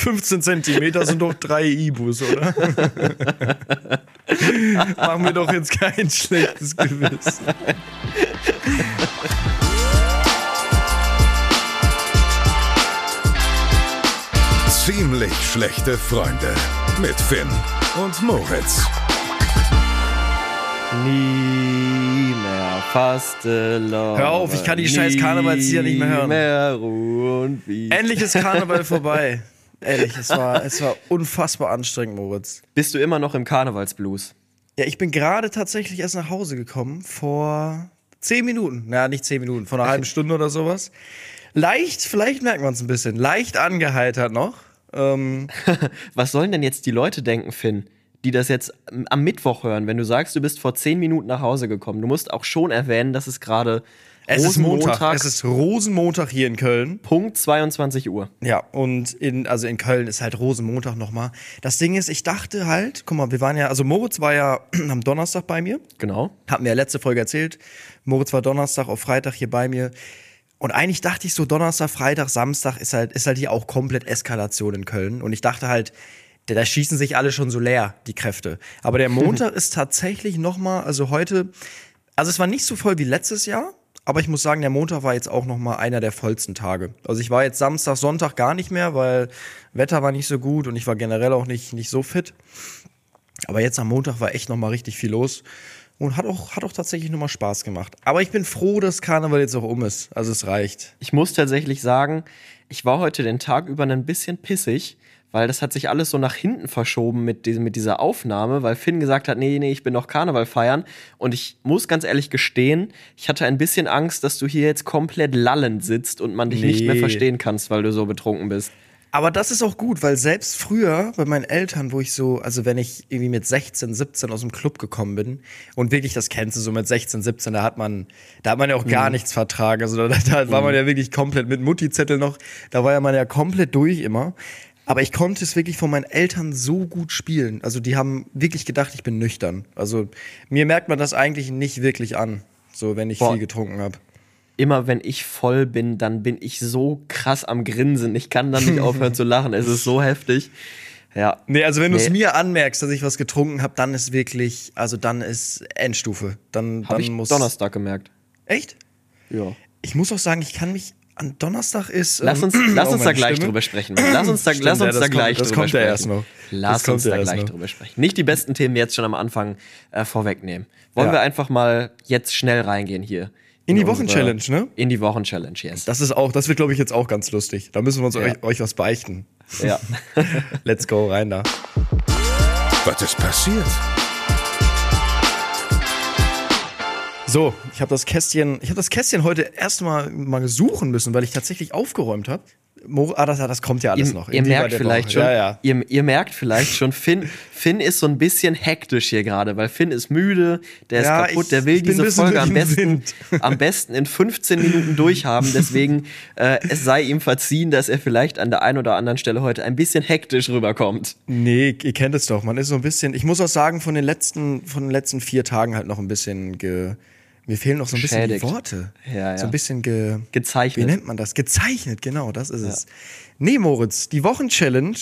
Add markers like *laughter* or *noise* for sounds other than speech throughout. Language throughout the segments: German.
15 Zentimeter sind doch drei Ibus, oder? *laughs* Mach mir doch jetzt kein schlechtes Gewissen. Ziemlich schlechte Freunde mit Finn und Moritz. Nie mehr Fastelovers. Hör auf, ich kann die scheiß Karnevalslieder nicht mehr hören. Mehr Ruhe und wie. Endlich ist Karneval *laughs* vorbei. Ehrlich, es war, es war unfassbar anstrengend, Moritz. Bist du immer noch im Karnevalsblues? Ja, ich bin gerade tatsächlich erst nach Hause gekommen vor zehn Minuten. Naja, nicht zehn Minuten, vor einer halben Stunde oder sowas. Leicht, vielleicht merkt man es ein bisschen, leicht angeheitert noch. Ähm, *laughs* Was sollen denn jetzt die Leute denken, Finn, die das jetzt am Mittwoch hören, wenn du sagst, du bist vor zehn Minuten nach Hause gekommen? Du musst auch schon erwähnen, dass es gerade es ist Montag. Rosenmontag, Es ist Rosenmontag hier in Köln. Punkt 22 Uhr. Ja, und in, also in Köln ist halt Rosenmontag nochmal. Das Ding ist, ich dachte halt, guck mal, wir waren ja, also Moritz war ja *clears throat* am Donnerstag bei mir. Genau. Hat mir ja letzte Folge erzählt. Moritz war Donnerstag auf Freitag hier bei mir. Und eigentlich dachte ich so, Donnerstag, Freitag, Samstag ist halt, ist halt hier auch komplett Eskalation in Köln. Und ich dachte halt, da schießen sich alle schon so leer, die Kräfte. Aber der *laughs* Montag ist tatsächlich nochmal, also heute, also es war nicht so voll wie letztes Jahr, aber ich muss sagen, der Montag war jetzt auch nochmal einer der vollsten Tage. Also ich war jetzt Samstag, Sonntag gar nicht mehr, weil Wetter war nicht so gut und ich war generell auch nicht, nicht so fit. Aber jetzt am Montag war echt nochmal richtig viel los. Und hat auch, hat auch tatsächlich nochmal Spaß gemacht. Aber ich bin froh, dass Karneval jetzt auch um ist. Also es reicht. Ich muss tatsächlich sagen, ich war heute den Tag über ein bisschen pissig, weil das hat sich alles so nach hinten verschoben mit, diesem, mit dieser Aufnahme, weil Finn gesagt hat, nee, nee, ich bin noch Karneval feiern. Und ich muss ganz ehrlich gestehen, ich hatte ein bisschen Angst, dass du hier jetzt komplett lallend sitzt und man dich nicht mehr Nee. verstehen kannst, weil du so betrunken bist. Aber das ist auch gut, weil selbst früher bei meinen Eltern, wo ich so, also wenn ich irgendwie mit 16, 17 aus dem Club gekommen bin und wirklich, das kennst du so mit 16, 17, da hat man, da hat man ja auch gar nichts vertragen. Also da, da war man ja wirklich komplett mit Mutti-Zettel noch, da war ja man ja komplett durch immer. Aber ich konnte es wirklich von meinen Eltern so gut spielen. Also die haben wirklich gedacht, ich bin nüchtern. Also mir merkt man das eigentlich nicht wirklich an, so wenn ich Boah. viel getrunken habe. Immer wenn ich voll bin, dann bin ich so krass am Grinsen. Ich kann dann nicht *laughs* aufhören zu lachen. Es ist so heftig. Ja. Nee, also wenn du es Nee. mir anmerkst, dass ich was getrunken habe, dann ist wirklich, also dann ist Endstufe. Dann, Habe dann ich muss. Donnerstag gemerkt. Echt? Ja. Ich muss auch sagen, ich kann mich an Donnerstag ist. Lass uns, ähm, *clears throat* lass oh, uns da gleich Stimme. drüber sprechen. Lass uns da, *clears throat* Stimmt, lass ja, uns das da kommt- gleich das drüber kommt ja sprechen. erst noch. Lass uns ja da gleich noch. drüber sprechen. Nicht die besten Themen jetzt schon am Anfang äh, vorwegnehmen. Wollen Ja. wir einfach mal jetzt schnell reingehen hier? In die unsere- Wochenchallenge, ne? In die Wochenchallenge, yes. Das ist auch, das wird, glaube ich, jetzt auch ganz lustig. Da müssen wir uns Ja. euch, euch was beichten. ja. *laughs* Let's go, rein da. Was ist passiert? So, ich habe das Kästchen, ich habe das Kästchen heute erstmal mal suchen müssen, weil ich tatsächlich aufgeräumt habe. Ah, das, das kommt ja alles Ihr, noch. ihr merkt vielleicht schon, Ja, ja. Ihr, ihr merkt vielleicht schon, Finn, Finn ist so ein bisschen hektisch hier gerade, weil Finn ist müde, der ist Ja, kaputt, ich- der will diese Folge am besten, *laughs* am besten in 15 Minuten durchhaben. Deswegen äh, es sei ihm verziehen, dass er vielleicht an der einen oder anderen Stelle heute ein bisschen hektisch rüberkommt. Nee, ihr kennt es doch. Man ist so ein bisschen, ich muss auch sagen, von den letzten, von den letzten vier Tagen halt noch ein bisschen ge. Mir fehlen noch so ein bisschen die Geschädigt. Worte. Ja, ja. So ein bisschen ge. Gezeichnet. Wie nennt man das? Gezeichnet, genau, das ist es. Nee, Moritz, die Wochenchallenge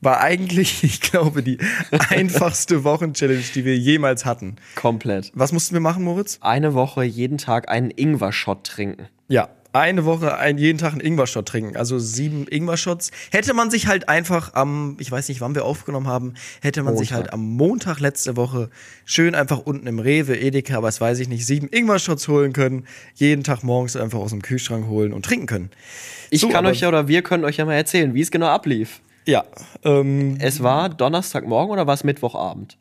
war eigentlich, *laughs* ich glaube, die einfachste Wochenchallenge, die wir jemals hatten. Komplett. Was mussten wir machen, Moritz? Eine Woche jeden Tag einen Ingwer-Shot trinken. Ja, eine Woche ein, jeden Tag einen Ingwer-Shot trinken. Also sieben Ingwer-Shots. Hätte man sich halt einfach am, ich weiß nicht, wann wir aufgenommen haben, hätte man sich Montag. halt am Montag letzte Woche schön einfach unten im Rewe, Edeka, aber das weiß ich nicht, sieben Ingwer-Shots holen können. Jeden Tag morgens einfach aus dem Kühlschrank holen und trinken können. Ich So, kann euch ja oder wir können euch ja mal erzählen, wie es genau ablief. Ja, ähm, Es war Donnerstagmorgen oder war es Mittwochabend?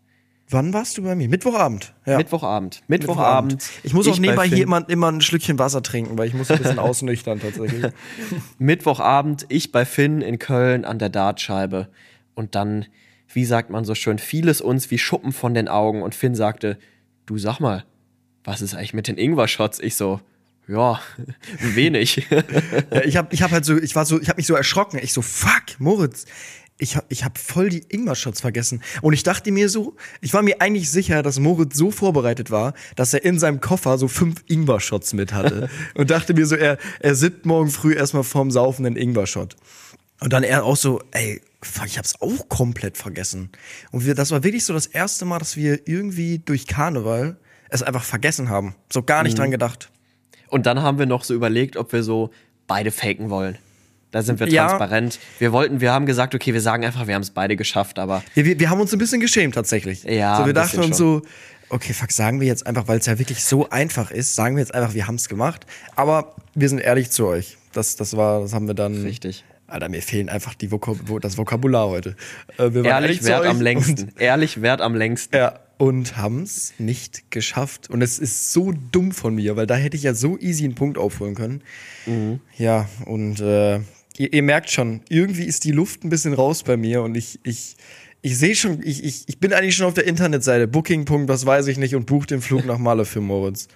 Wann warst du bei mir? Mittwochabend. Ja. Mittwochabend. Mittwochabend. Ich muss auch bei nebenbei hier immer, immer ein Schlückchen Wasser trinken, weil ich muss ein bisschen *laughs* ausnüchtern tatsächlich. *laughs* Mittwochabend, ich bei Finn in Köln an der Dartscheibe. Und dann, wie sagt man so schön, fiel es uns wie Schuppen von den Augen. Und Finn sagte, du sag mal, was ist eigentlich mit den Ingwer-Shots? Ich so, ja, *laughs* wenig. Ja, ich habe ich hab halt so, ich war so, ich habe mich so erschrocken. Ich so, fuck, Moritz. Ich habe ich hab voll die Ingwer-Shots vergessen. Und ich dachte mir so, ich war mir eigentlich sicher, dass Moritz so vorbereitet war, dass er in seinem Koffer so fünf Ingwer-Shots mit hatte. *laughs* und dachte mir so, er, er sippt morgen früh erstmal vorm Saufen einen Ingwer-Shot. Und dann er auch so, ey, fuck, ich hab's auch komplett vergessen. Und wir, das war wirklich so das erste Mal, dass wir irgendwie durch Karneval es einfach vergessen haben. So gar nicht Mhm. dran gedacht. Und dann haben wir noch so überlegt, ob wir so beide faken wollen. Da sind wir Ja. transparent. Wir wollten, wir haben gesagt, okay, wir sagen einfach, wir haben es beide geschafft, aber Wir, wir, wir haben uns ein bisschen geschämt tatsächlich. Ja, So, wir dachten uns so, okay, fuck, sagen wir jetzt einfach, weil es ja wirklich so einfach ist, sagen wir jetzt einfach, wir haben's gemacht. Aber wir sind ehrlich zu euch. Das, das war, das haben wir dann. Richtig. Alter, mir fehlen einfach die Vokab das Vokabular heute. Äh, wir waren ehrlich wert am längsten. Ehrlich wert am längsten. Ja, und haben's nicht geschafft. Und es ist so dumm von mir, weil da hätte ich ja so easy einen Punkt aufholen können. Mhm. Ja, und äh, ihr, ihr merkt schon, irgendwie ist die Luft ein bisschen raus bei mir und ich, ich, ich sehe schon, ich, ich, ich bin eigentlich schon auf der Internetseite, Booking. was weiß ich nicht, und buche den Flug nach Malle für Moritz.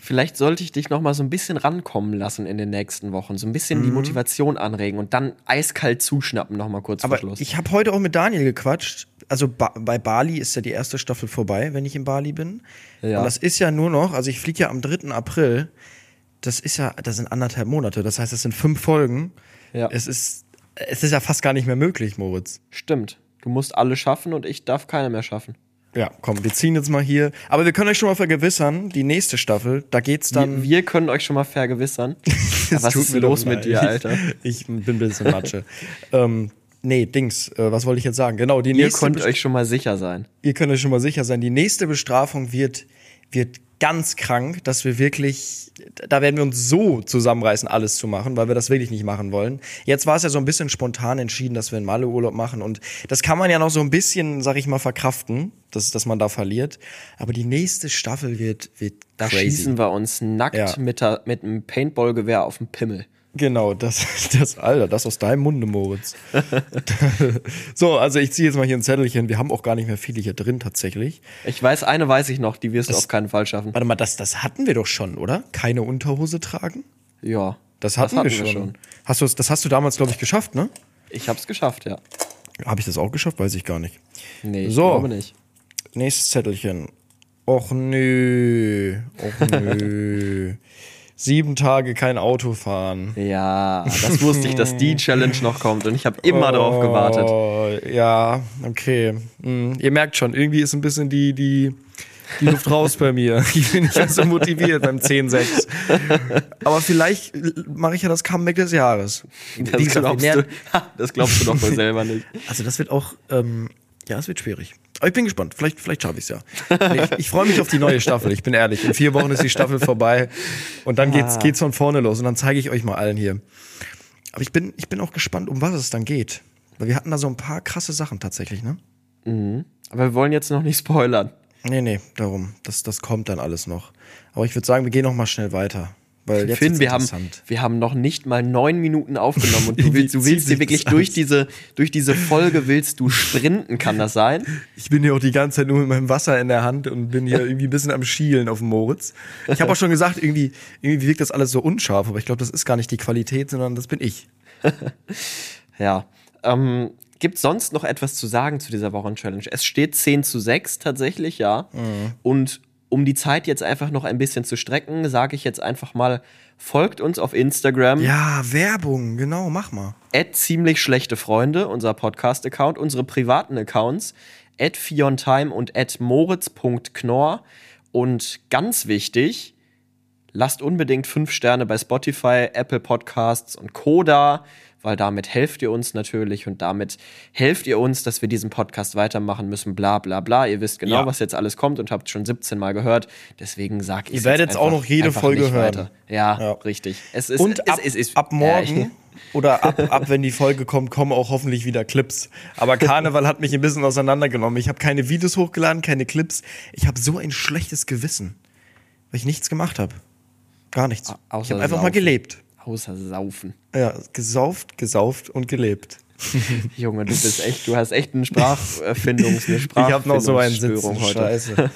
Vielleicht sollte ich dich noch mal so ein bisschen rankommen lassen in den nächsten Wochen, so ein bisschen die Motivation anregen und dann eiskalt zuschnappen noch mal kurz Aber vor Schluss. ich habe heute auch mit Daniel gequatscht. Also ba bei Bali ist ja die erste Staffel vorbei, wenn ich in Bali bin. Ja. Und das ist ja nur noch, also ich fliege ja am 3. April. Das ist ja, das sind anderthalb Monate. Das heißt, es sind fünf Folgen. Ja. Es ist, es ist ja fast gar nicht mehr möglich, Moritz. Stimmt. Du musst alle schaffen und ich darf keine mehr schaffen. Ja, komm, wir ziehen jetzt mal hier. Aber wir können euch schon mal vergewissern, die nächste Staffel, da geht's dann. Wir, wir können euch schon mal vergewissern. *laughs* Was tut ist mir los mit dir, *laughs* Alter? Ich bin ein bisschen Matsche. ähm, nee, Dings, äh, was wollte ich jetzt sagen? Genau, die Ihr nächste. könnt Best- euch schon mal sicher sein. ihr könnt euch schon mal sicher sein, die nächste Bestrafung wird, wird ganz krank, dass wir wirklich, da werden wir uns so zusammenreißen, alles zu machen, weil wir das wirklich nicht machen wollen. Jetzt war es ja so ein bisschen spontan entschieden, dass wir einen Malle-Urlaub machen und das kann man ja noch so ein bisschen, sag ich mal, verkraften, dass, dass man da verliert. Aber die nächste Staffel wird, wird Da crazy. schießen wir uns nackt Ja. mit, mit einem Paintball-Gewehr auf den Pimmel. Genau, das, das, Alter, das aus deinem Munde, Moritz. *laughs* so, also ich ziehe jetzt mal hier ein Zettelchen. Wir haben auch gar nicht mehr viele hier drin tatsächlich. Ich weiß, eine weiß ich noch, die wirst du auf keinen Fall schaffen. Warte mal, das, das hatten wir doch schon, oder? Keine Unterhose tragen? Ja. Das hatten, wir, schon. Hast du, das hast du damals, glaube ich, geschafft, ne? Ich hab's geschafft, ja. Habe ich das auch geschafft? Weiß ich gar nicht. Nee, ich So. glaube nicht. Nächstes Zettelchen. Och nö. Och nö. *laughs* Sieben Tage kein Auto fahren. Ja, das wusste ich, dass die *laughs* Challenge noch kommt und ich habe immer drauf gewartet. Oh, ja, okay. Hm, ihr merkt schon, irgendwie ist ein bisschen die, die, die Luft raus bei mir. *laughs* Ich bin nicht mehr so motiviert beim 10-6. Aber vielleicht mache ich ja das Comeback des Jahres. Das glaubst, du, *laughs* das glaubst du doch wohl selber nicht. Also das wird auch, ähm, ja, es wird schwierig. Aber ich bin gespannt. Vielleicht, vielleicht schaffe ich es ja. Nee, ich ich freue mich auf die neue Staffel. Ich bin ehrlich. In vier Wochen ist die Staffel vorbei und dann geht's, geht's von vorne los und dann zeige ich euch mal allen hier. Aber ich bin, ich bin auch gespannt, um was es dann geht. Weil wir hatten da so ein paar krasse Sachen tatsächlich, ne? Aber wir wollen jetzt noch nicht spoilern. Nee, nee, darum. Das, das kommt dann alles noch. Aber ich würde sagen, wir gehen noch mal schnell weiter. Weil jetzt Finn, wir haben, wir haben noch nicht mal neun Minuten aufgenommen und du *laughs* willst, du willst dir wirklich durch diese, durch diese Folge willst du sprinten, kann das sein? Ich bin hier auch die ganze Zeit nur mit meinem Wasser in der Hand und bin hier *laughs* irgendwie ein bisschen am Schielen auf dem Moritz. Ich habe auch schon gesagt, irgendwie, irgendwie wirkt das alles so unscharf, aber ich glaube, das ist gar nicht die Qualität, sondern das bin ich. *laughs* Ja. Ähm, Gibt sonst noch etwas zu sagen zu dieser Wochen-Challenge? Es steht 10 zu 6 tatsächlich, ja. Und um die Zeit jetzt einfach noch ein bisschen zu strecken, sage ich jetzt einfach mal, folgt uns auf Instagram. Ja, Werbung, genau, mach mal. at ziemlich schlechte Freunde, unser Podcast-Account, unsere privaten Accounts, at fiontime und at moritz.knorr. Und ganz wichtig, lasst unbedingt fünf Sterne bei Spotify, Apple Podcasts und Koda, weil damit helft ihr uns natürlich und damit helft ihr uns, dass wir diesen Podcast weitermachen müssen, bla bla bla. Ihr wisst genau, Ja. was jetzt alles kommt und habt schon 17 Mal gehört. Deswegen sag ich Ihr werdet auch noch jede Folge hören. Ja, Ja. richtig. Es ist, Und es, ab, es ist, ab Ja, morgen ich- *laughs* oder ab, ab, wenn die Folge kommt, kommen auch hoffentlich wieder Clips. Aber Karneval hat mich ein bisschen auseinandergenommen. Ich habe keine Videos hochgeladen, keine Clips. Ich habe so ein schlechtes Gewissen, weil ich nichts gemacht habe. Gar nichts. Au- außer Ich habe einfach mal saufen. gelebt. Außer Saufen. Ja, gesauft, gesauft und gelebt. *laughs* Junge, du bist echt, du hast echt einen Sprachfindungs, eine *laughs* Ich habe noch so einen Sitzen. heute. Scheiße.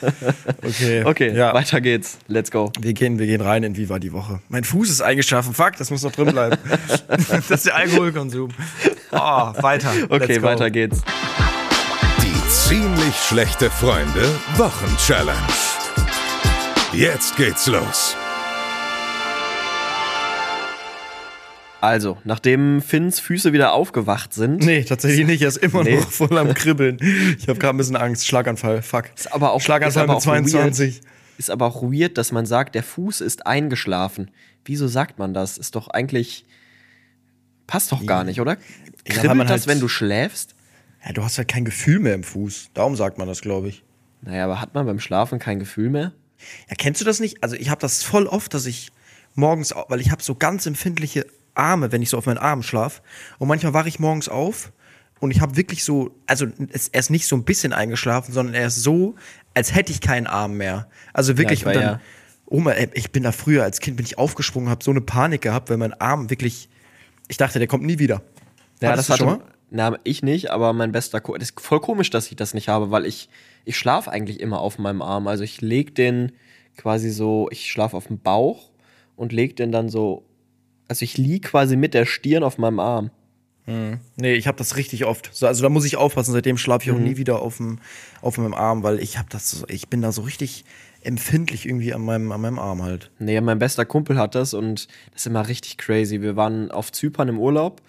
Okay, *laughs* Okay, ja. weiter geht's. Let's go. Wir gehen, wir gehen rein in Wie war die Woche. Mein Fuß ist eingeschlafen. Fuck, das muss noch drin bleiben. das ist der Alkoholkonsum. Oh, weiter. Okay, weiter geht's. Die ziemlich schlechte Freunde Wochen-Challenge. Jetzt geht's los. Also, nachdem Finns Füße wieder aufgewacht sind, Nee, tatsächlich nicht. Er ist immer Nee. noch voll am Kribbeln. Ich habe gerade ein bisschen Angst. Schlaganfall. Fuck. Ist aber auch- Schlaganfall aber mit auch weird. 22. ist aber auch weird, dass man sagt, der Fuß ist eingeschlafen. Wieso sagt man das? Ist doch eigentlich. Passt doch gar nicht, oder? Kribbelt man das, halt- wenn du schläfst? Ja, du hast halt kein Gefühl mehr im Fuß. Darum sagt man das, glaube ich. Naja, aber hat man beim Schlafen kein Gefühl mehr? Ja, kennst du das nicht? Also ich habe das voll oft, dass ich morgens, weil ich habe so ganz empfindliche Arme, wenn ich so auf meinen Armen schlaf. Und manchmal wache ich morgens auf und ich habe wirklich so, also er ist nicht so ein bisschen eingeschlafen, sondern er ist so, als hätte ich keinen Arm mehr. Also wirklich. ich war und dann, ja- Oma, ich bin da früher als Kind bin ich aufgesprungen, habe so eine Panik gehabt, weil mein Arm wirklich, ich dachte, der kommt nie wieder. Ja, Hattest das hatte, schon mal? Na, ich nicht, aber mein bester Ko Das ist voll komisch, dass ich das nicht habe, weil ich, ich schlafe eigentlich immer auf meinem Arm. Also ich leg den quasi so, ich schlafe auf dem Bauch und leg den dann so, also ich lieg quasi mit der Stirn auf meinem Arm. Nee, ich habe das richtig oft. So, also da muss ich aufpassen. Seitdem schlafe ich auch Mhm. nie wieder auf, dem, auf meinem Arm, weil ich habe das, ich bin da so richtig empfindlich irgendwie an meinem, an meinem Arm halt. Nee, mein bester Kumpel hat das und das ist immer richtig crazy. Wir waren auf Zypern im Urlaub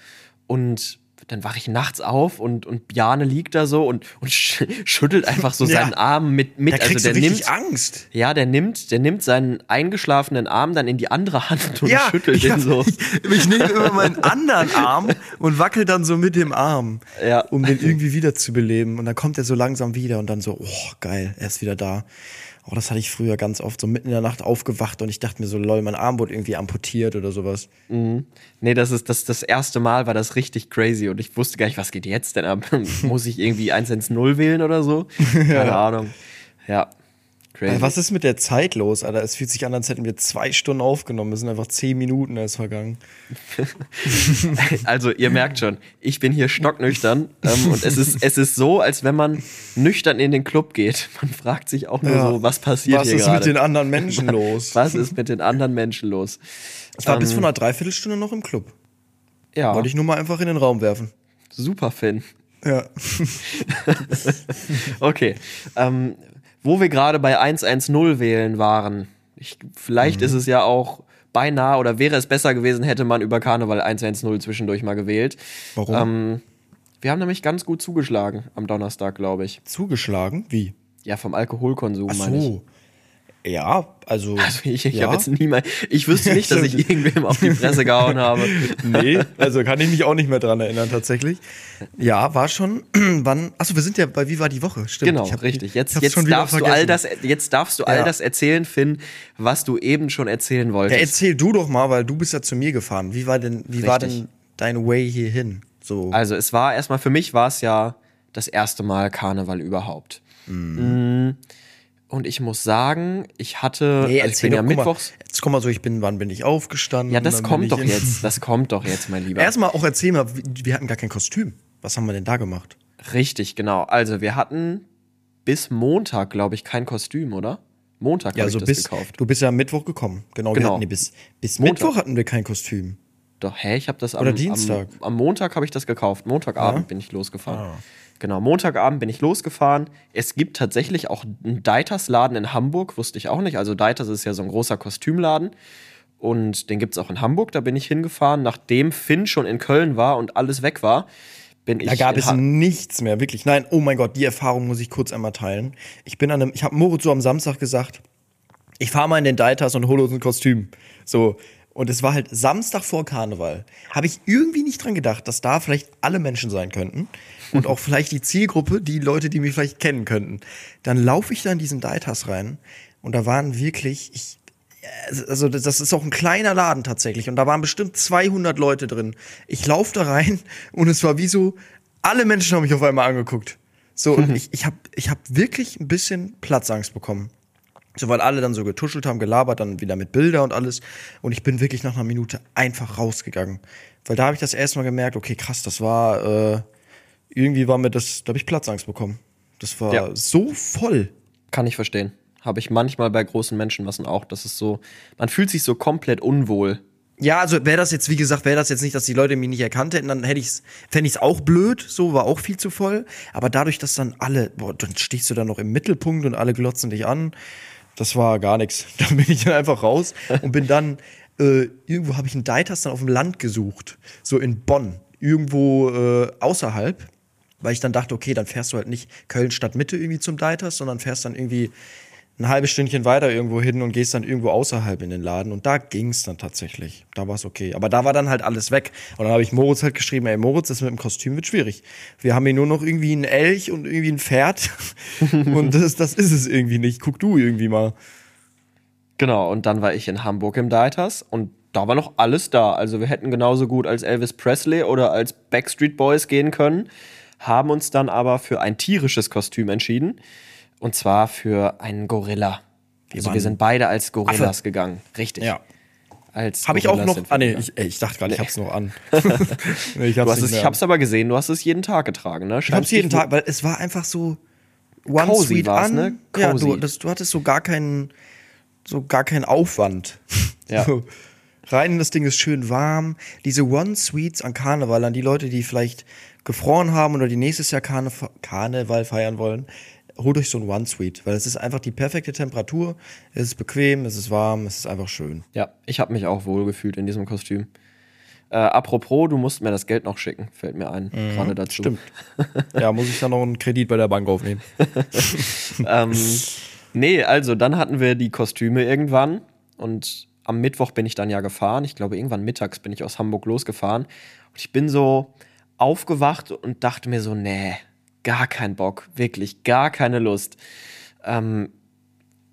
und dann wache ich nachts auf und, und Bjane liegt da so und, und sch schüttelt einfach so *laughs* Ja. seinen Arm mit. mit. Da also der nimmt, Angst. Ja, der nimmt, der nimmt seinen eingeschlafenen Arm dann in die andere Hand und schüttelt ich, den hab- so. ich, *laughs* ich nehme immer meinen anderen Arm und wackel dann so mit dem Arm, Ja. um den irgendwie wieder zu beleben. Und dann kommt er so langsam wieder und dann so, oh geil, er ist wieder da. Oh, das hatte ich früher ganz oft, so mitten in der Nacht aufgewacht und ich dachte mir so, lol, mein Arm wurde irgendwie amputiert oder sowas. Nee, das ist das, das erste Mal war das richtig crazy und ich wusste gar nicht, was geht jetzt denn ab? *laughs* Muss ich irgendwie 110 wählen oder so? *laughs* Keine Ahnung. Ja. Crazy. Äh, Was ist mit der Zeit los, Alter? Es fühlt sich an, als hätten wir zwei Stunden aufgenommen. Es sind einfach zehn Minuten erst vergangen. *laughs* Also, ihr merkt schon, ich bin hier stocknüchtern ähm, und es ist, es ist so, als wenn man nüchtern in den Club geht. Man fragt sich auch nur Ja. so, was passiert Was hier ist gerade? mit den anderen Menschen *laughs* los? was ist mit den anderen Menschen los? Ich war bis vor einer Dreiviertelstunde noch im Club. Ja, Wollte ich nur mal einfach in den Raum werfen. super, Finn. Ja. *laughs* Okay. Ähm, wo wir gerade bei 110 wählen waren, ich, vielleicht Mhm. ist es ja auch beinahe oder wäre es besser gewesen, hätte man über Karneval 110 zwischendurch mal gewählt. Warum? Ähm, wir haben nämlich ganz gut zugeschlagen am Donnerstag, glaube ich. Zugeschlagen? Wie? Ja, vom Alkoholkonsum, Ach meine ich. Ja, also. *laughs* Also ich, ich ja. habe jetzt nie mal, ich wüsste nicht, dass ich *laughs* irgendwem auf die Fresse gehauen habe. *laughs* Nee, also kann ich mich auch nicht mehr dran erinnern, tatsächlich. Ja, war schon. *clears throat* Wann? Achso, wir sind ja bei Wie war die Woche? Stimmt. Genau, Ich hab- richtig. ich Jetzt, jetzt darfst du all das, jetzt darfst du all Ja. das erzählen, Finn, was du eben schon erzählen Ja, wolltest. erzähl du doch mal, weil du bist ja zu mir gefahren. Wie war denn, wie war denn dein Way hierhin? So. Also es war erstmal, für mich war es ja das erste Mal Karneval überhaupt. Mm. Und ich muss sagen, ich hatte, nee, also ich erzähl bin ja doch, mal, mittwochs. Jetzt komm mal so, ich bin, wann bin ich aufgestanden? Ja, das kommt doch jetzt, das kommt doch jetzt, mein Lieber. Erstmal auch erzähl mal, wir- hatten gar kein Kostüm. Was haben wir denn da gemacht? Richtig, genau. Also wir hatten bis Montag, glaube ich, kein Kostüm, oder? Montag Ja, habe ich so das bis, gekauft. du bist ja am Mittwoch gekommen. Genau, Genau. wir hatten nee, bis, bis Montag. Mittwoch hatten wir kein Kostüm. Doch, hä, ich habe das am, Oder Dienstag. Am, am Montag habe ich das gekauft. Montagabend Ja? bin ich losgefahren. Ah. Genau, Montagabend bin ich losgefahren. Es gibt tatsächlich auch einen Deiters-Laden in Hamburg, wusste ich auch nicht. Also Deiters ist ja so ein großer Kostümladen. Und den gibt es auch in Hamburg, da bin ich hingefahren. Nachdem Finn schon in Köln war und alles weg war, bin ich Da gab es Ha- nichts mehr, wirklich. Nein, oh mein Gott, die Erfahrung muss ich kurz einmal teilen. Ich bin an einem, ich habe Moritz so am Samstag gesagt, ich fahre mal in den Deitas und hole uns ein Kostüm. So. Und es war halt Samstag vor Karneval. Habe ich irgendwie nicht dran gedacht, dass da vielleicht alle Menschen sein könnten. Und auch vielleicht die Zielgruppe, die Leute, die mich vielleicht kennen könnten. Dann laufe ich da in diesen Deitas rein und da waren wirklich, ich, also das ist auch ein kleiner Laden tatsächlich und da waren bestimmt 200 Leute drin. Ich laufe da rein und es war wie so, alle Menschen haben mich auf einmal angeguckt. So, und ich, ich habe ich hab wirklich ein bisschen Platzangst bekommen. So, weil alle dann so getuschelt haben, gelabert, dann wieder mit Bilder und alles. Und ich bin wirklich nach einer Minute einfach rausgegangen. Weil da habe ich das erste Mal gemerkt, okay, krass, das war, äh, irgendwie war mir das, da habe ich Platzangst bekommen. Das war Ja. so voll. Kann ich verstehen. Habe ich manchmal bei großen Menschenmassen auch. Das ist so, man fühlt sich so komplett unwohl. Ja, also wäre das jetzt, wie gesagt, wäre das jetzt nicht, dass die Leute mich nicht erkannt hätten, dann hätte ich's, fände ich's auch blöd, so, war auch viel zu voll. Aber dadurch, dass dann alle, boah, dann stehst du da noch im Mittelpunkt und alle glotzen dich an, das war gar nichts. *laughs* Dann bin ich dann einfach raus und bin dann äh, irgendwo habe ich einen Deiters dann auf dem Land gesucht, so in Bonn, irgendwo äh, außerhalb, weil ich dann dachte, okay, dann fährst du halt nicht Köln Stadtmitte irgendwie zum Deiters, sondern fährst dann irgendwie ein halbes Stündchen weiter irgendwo hin und gehst dann irgendwo außerhalb in den Laden. Und da ging es dann tatsächlich. Da war es okay. Aber da war dann halt alles weg. Und dann habe ich Moritz halt geschrieben, ey Moritz, das mit dem Kostüm wird schwierig. Wir haben hier nur noch irgendwie einen Elch und irgendwie ein Pferd. *laughs* und das, das ist es irgendwie nicht. Guck du irgendwie mal. Genau, und dann war ich in Hamburg im Deiters und da war noch alles da. Also wir hätten genauso gut als Elvis Presley oder als Backstreet Boys gehen können, haben uns dann aber für ein tierisches Kostüm entschieden. Und zwar für einen Gorilla. also waren wir sind beide als Gorillas Affe. gegangen. Richtig. Ja. Als Habe ich auch noch. wir Ah, nee, ich, ich dachte gerade, ich hab's noch an. *laughs* nee, ich hab's es, ich hab's aber gesehen, du hast es jeden Tag getragen, ne? Ich hab's jeden Tag, weil es war einfach so one Cozy sweet an. ne? Ja, Cozy. du, das, du hattest so gar keinen, so gar keinen Aufwand. Ja. So, rein, das Ding ist schön warm. Diese One Sweets an Karneval, an die Leute, die vielleicht gefroren haben oder die nächstes Jahr Karnev Karneval feiern wollen, holt euch so ein One Sweet, weil es ist einfach die perfekte Temperatur. Es ist bequem, es ist warm, es ist einfach schön. Ja, ich habe mich auch wohl gefühlt in diesem Kostüm. Äh, apropos, du musst mir das Geld noch schicken, fällt mir ein, gerade dazu. Stimmt. *laughs* ja, muss ich dann noch einen Kredit bei der Bank aufnehmen. *laughs* ähm, nee, also dann hatten wir die Kostüme irgendwann und am Mittwoch bin ich dann ja gefahren. Ich glaube, irgendwann mittags bin ich aus Hamburg losgefahren. Und ich bin so aufgewacht und dachte mir so, nee, gar kein Bock, wirklich gar keine Lust. Ähm,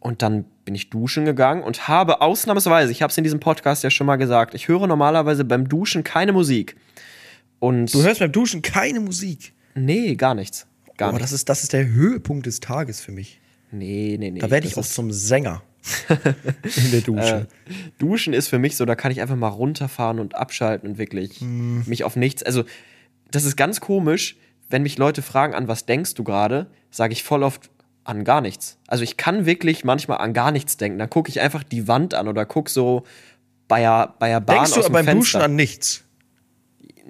und dann bin ich duschen gegangen und habe ausnahmsweise, ich habe es in diesem Podcast ja schon mal gesagt, ich höre normalerweise beim Duschen keine Musik. Und Du hörst beim Duschen keine Musik. nee, gar nichts. Gar Aber nichts. das ist, das ist der Höhepunkt des Tages für mich. Nee, nee, nee. Da werde ich auch zum Sänger. *laughs* In der Dusche. Äh, Duschen ist für mich so, da kann ich einfach mal runterfahren und abschalten und wirklich Mhm. mich auf nichts. Also, das ist ganz komisch, wenn mich Leute fragen, an was denkst du gerade, sage ich voll oft an gar nichts. Also, ich kann wirklich manchmal an gar nichts denken. Dann gucke ich einfach die Wand an oder guck so bei der, bei der Bahn Denkst aus du dem beim Fenster. Duschen an nichts?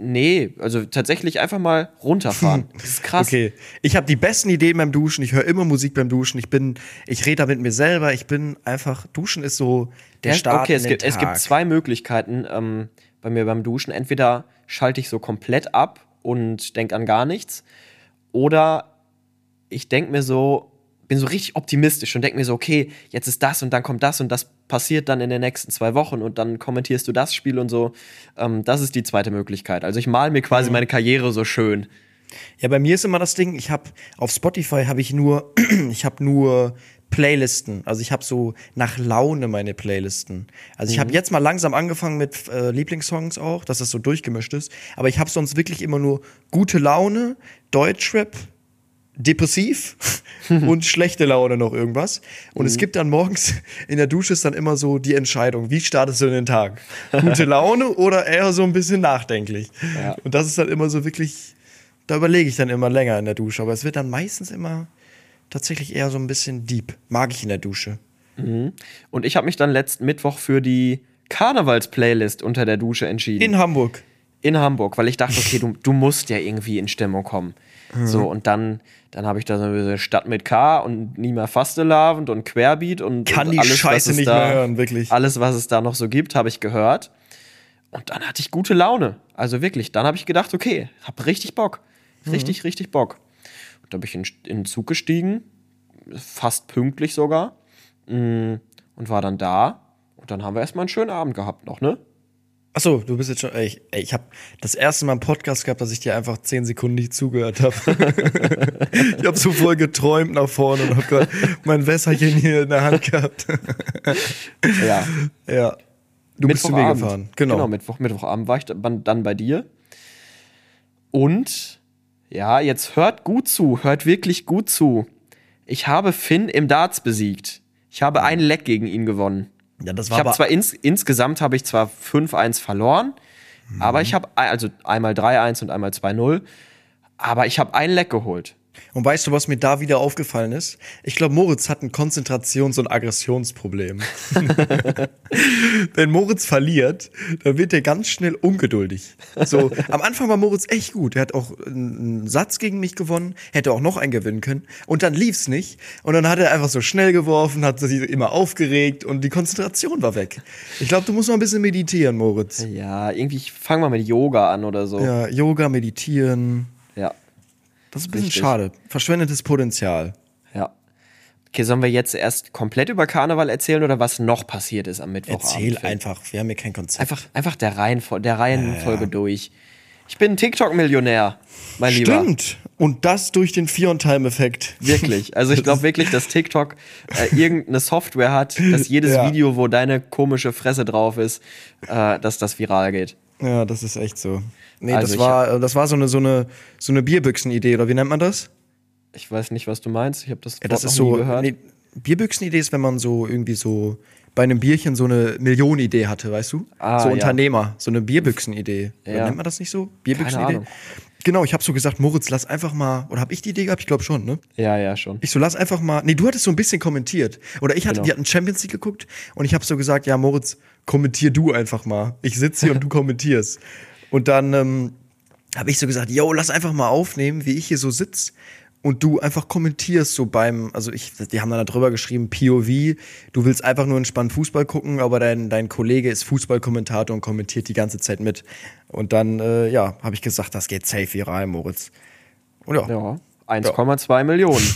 Nee, also tatsächlich einfach mal runterfahren. Das ist krass. Okay. Ich habe die besten Ideen beim Duschen. Ich höre immer Musik beim Duschen. Ich bin, ich rede da mit mir selber. Ich bin einfach, Duschen ist so der Ja, Start okay, es gibt, Tag. es gibt zwei Möglichkeiten ähm, bei mir beim Duschen. Entweder schalte ich so komplett ab und denke an gar nichts. Oder ich denke mir so, bin so richtig optimistisch und denke mir so, okay, jetzt ist das und dann kommt das und das passiert dann in den nächsten zwei Wochen und dann kommentierst du das Spiel und so. Ähm, das ist die zweite Möglichkeit. Also ich mal mir Mhm. quasi meine Karriere so schön. Ja, bei mir ist immer das Ding, ich habe auf Spotify habe ich nur *clears throat* ich habe nur Playlisten. Also ich habe so nach Laune meine Playlisten. Also ich habe jetzt mal langsam angefangen mit äh, Lieblingssongs auch, dass das so durchgemischt ist, aber ich habe sonst wirklich immer nur gute Laune, Deutschrap, depressiv *laughs* und schlechte Laune noch irgendwas. Und es gibt dann morgens in der Dusche ist dann immer so die Entscheidung, wie startest du in den Tag? Gute *laughs* Laune oder eher so ein bisschen nachdenklich? Ja. Und das ist dann immer so wirklich, da überlege ich dann immer länger in der Dusche. Aber es wird dann meistens immer tatsächlich eher so ein bisschen deep. Mag ich in der Dusche. Und ich habe mich dann letzten Mittwoch für die Karnevals-Playlist unter der Dusche entschieden. In Hamburg. in Hamburg, weil ich dachte, okay, du, du musst ja irgendwie in Stimmung kommen. Mhm. So, und dann, dann habe ich da so eine Stadt mit K und Nima Fastelavend und Querbeat und, Kann und die alles, was Scheiße es nicht da, mehr hören, wirklich. Alles, was es da noch so gibt, habe ich gehört. Und dann hatte ich gute Laune. Also wirklich, dann habe ich gedacht, okay, hab richtig Bock. Mhm. Richtig, richtig Bock. Da bin ich in, in den Zug gestiegen, fast pünktlich sogar, mm, und war dann da. Und dann haben wir erstmal einen schönen Abend gehabt noch, ne? Achso, du bist jetzt schon. Ey, ich, ey, ich habe das erste Mal einen Podcast gehabt, dass ich dir einfach zehn Sekunden nicht zugehört habe. *laughs* ich habe so voll geträumt nach vorne und habe gerade mein Wässerchen hier in der Hand gehabt. Ja. ja. Du bist zu mir gefahren. Genau. Genau, Mittwoch, Mittwochabend war ich dann bei dir. Und ja, jetzt hört gut zu, hört wirklich gut zu. Ich habe Finn im Darts besiegt. Ich habe ein Leck gegen ihn gewonnen. Ja, das Ich war habe aber. zwar ins, insgesamt habe ich zwar 5-1 verloren, aber ich habe also einmal 3-1 und einmal 2-0, aber ich habe ein Leck geholt. Und weißt du, was mir da wieder aufgefallen ist? Ich glaube, Moritz hat ein Konzentrations- und Aggressionsproblem. *laughs* Wenn Moritz verliert, dann wird er ganz schnell ungeduldig. So, am Anfang war Moritz echt gut. Er hat auch einen Satz gegen mich gewonnen, hätte auch noch einen gewinnen können. Und dann lief's nicht. Und dann hat er einfach so schnell geworfen, hat sich immer aufgeregt und die Konzentration war weg. Ich glaube, du musst noch ein bisschen meditieren, Moritz. Ja, irgendwie, ich fange mal mit Yoga an oder so. Ja, Yoga, meditieren. Ja. Das ist ein bisschen Richtig. schade. Verschwendetes Potenzial. ja. Okay, sollen wir jetzt erst komplett über Karneval erzählen oder was noch passiert ist am Mittwochabend? Erzähl einfach, wir haben hier kein Konzept. Einfach, einfach der, Reihenfol der Reihenfolge durch. Ich bin TikTok-Millionär, mein Lieber. Stimmt. Und das durch den Fear-on-Time-Effekt. *laughs* Wirklich. Also ich glaube wirklich, dass TikTok äh, irgendeine Software hat, dass jedes *laughs* Ja. Video, wo deine komische Fresse drauf ist, äh, dass das viral geht. Ja, das ist echt so. Nee, Also das, war, das war so eine, so eine, so eine Bierbüchsen-Idee, oder wie nennt man das? Ich weiß nicht, was du meinst. Ich habe das, Ja, das ist noch nie so. gehört. Nee, Bierbüchsen-Idee ist, wenn man so irgendwie so bei einem Bierchen so eine Millionenidee hatte, weißt du? Ah, so ja. Unternehmer, so eine Bierbüchsen-Idee. Ja. Nennt man das nicht so? Bierbüchsen-Idee? Genau, ich habe so gesagt, Moritz, lass einfach mal, oder habe ich die Idee gehabt? Ich glaube schon, ne? Ja, ja, schon. Ich so, lass einfach mal. Nee, du hattest so ein bisschen kommentiert. Oder ich hatte, Genau. wir hatten Champions League geguckt und ich habe so gesagt, ja, Moritz, kommentier du einfach mal. Ich sitze hier und du kommentierst. Und dann ähm, habe ich so gesagt, yo, lass einfach mal aufnehmen, wie ich hier so sitz und du einfach kommentierst so beim, also ich, die haben dann da drüber geschrieben, POV, du willst einfach nur entspannt Fußball gucken, aber dein, dein Kollege ist Fußballkommentator und kommentiert die ganze Zeit mit. Und dann, äh, ja, habe ich gesagt, das geht safe viral, Moritz. Und ja, Ja, 1,2 Millionen.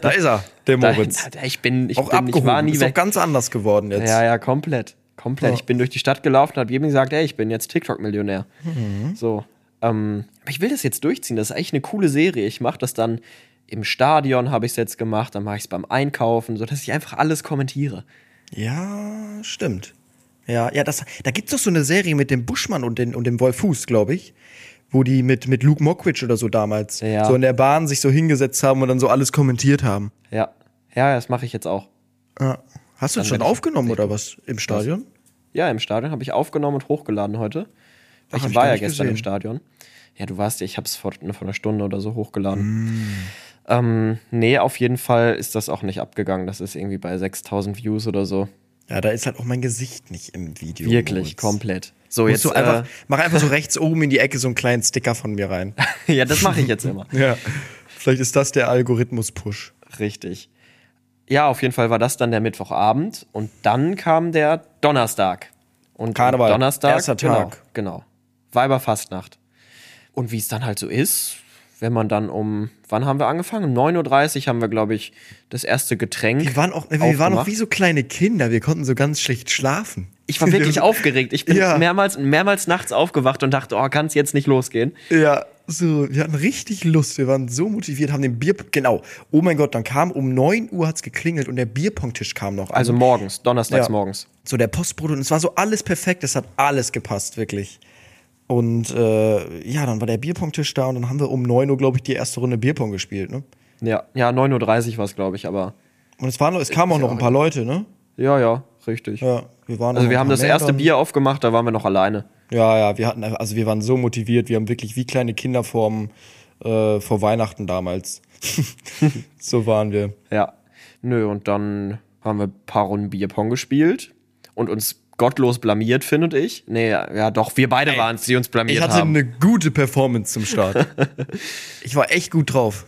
da ist er, der *laughs* Moritz. da, ich bin, ich auch bin, abgehoben. ich war nie ist auch weg. ganz anders geworden jetzt. Ja, ja, komplett. Komplett. Ja. Ich bin durch die Stadt gelaufen und habe jedem gesagt, ey, ich bin jetzt TikTok-Millionär. Mhm. So. Ähm, aber ich will das jetzt durchziehen. Das ist eigentlich eine coole Serie. Ich mache das dann im Stadion, habe ich es jetzt gemacht, dann mache ich es beim Einkaufen, sodass ich einfach alles kommentiere. Ja, stimmt. Ja, ja, das, da gibt's doch so eine Serie mit dem Buschmann und, den, und dem Wolf Fuß, glaube ich. Wo die mit, mit Luke Mockridge oder so damals Ja. so in der Bahn sich so hingesetzt haben und dann so alles kommentiert haben. Ja. Ja, das mache ich jetzt auch. Ja. Hast du das schon aufgenommen oder was? Im Stadion? Ja, im Stadion habe ich aufgenommen und hochgeladen heute. Ach, ich war ja gestern im gesehen. Stadion. Ja, du warst ja, ich habe es vor, vor einer Stunde oder so hochgeladen. Mm. Ähm, nee, auf jeden Fall ist das auch nicht abgegangen. Das ist irgendwie bei 6000 Views oder so. Ja, da ist halt auch mein Gesicht nicht im Video. Wirklich, komplett. So, Musst jetzt. einfach, äh, mach einfach so *laughs* rechts oben in die Ecke so einen kleinen Sticker von mir rein. *laughs* ja, das mache ich jetzt immer. *laughs* ja. Vielleicht ist das der Algorithmus-Push. Richtig. Ja, auf jeden Fall war das dann der Mittwochabend und dann kam der Donnerstag. Und Karneval, Donnerstag, erster genau, Tag. genau. Weiberfastnacht. Und wie es dann halt so ist, wenn man dann um, wann haben wir angefangen? Um 9.30 Uhr haben wir, glaube ich, das erste Getränk. Wir waren auch, wir waren auch wie so kleine Kinder. Wir konnten so ganz schlecht schlafen. Ich war wirklich *laughs* aufgeregt. Ich bin Ja. mehrmals, mehrmals nachts aufgewacht und dachte, oh, kann es jetzt nicht losgehen? Ja, so, wir hatten richtig Lust, wir waren so motiviert, haben den Bier, genau, oh mein Gott, dann kam um 9 Uhr hat's geklingelt und der Bierpongtisch kam noch an. Also morgens, donnerstags Ja. morgens. so der Postbote und es war so alles perfekt, es hat alles gepasst, wirklich. Und äh, ja, dann war der Bierpongtisch da und dann haben wir um 9 Uhr, glaube ich, die erste Runde Bierpong gespielt, ne? Ja, ja 9.30 Uhr war es, glaube ich, aber Und es, waren, es kamen auch noch ein paar Leute, ne? ja, ja, richtig. Ja, wir waren Also wir haben das erste dann. Bier aufgemacht, da waren wir noch alleine. Ja, ja, wir hatten, also wir waren so motiviert, wir haben wirklich wie kleine Kinder vorm, äh, vor Weihnachten damals. *laughs* so waren wir. Ja. Nö, und dann haben wir ein paar Runden Bierpong gespielt und uns gottlos blamiert, finde ich. Nee, ja doch, wir beide waren es, die uns blamiert Ich hatte haben. eine gute Performance zum Start. *laughs* ich war echt gut drauf.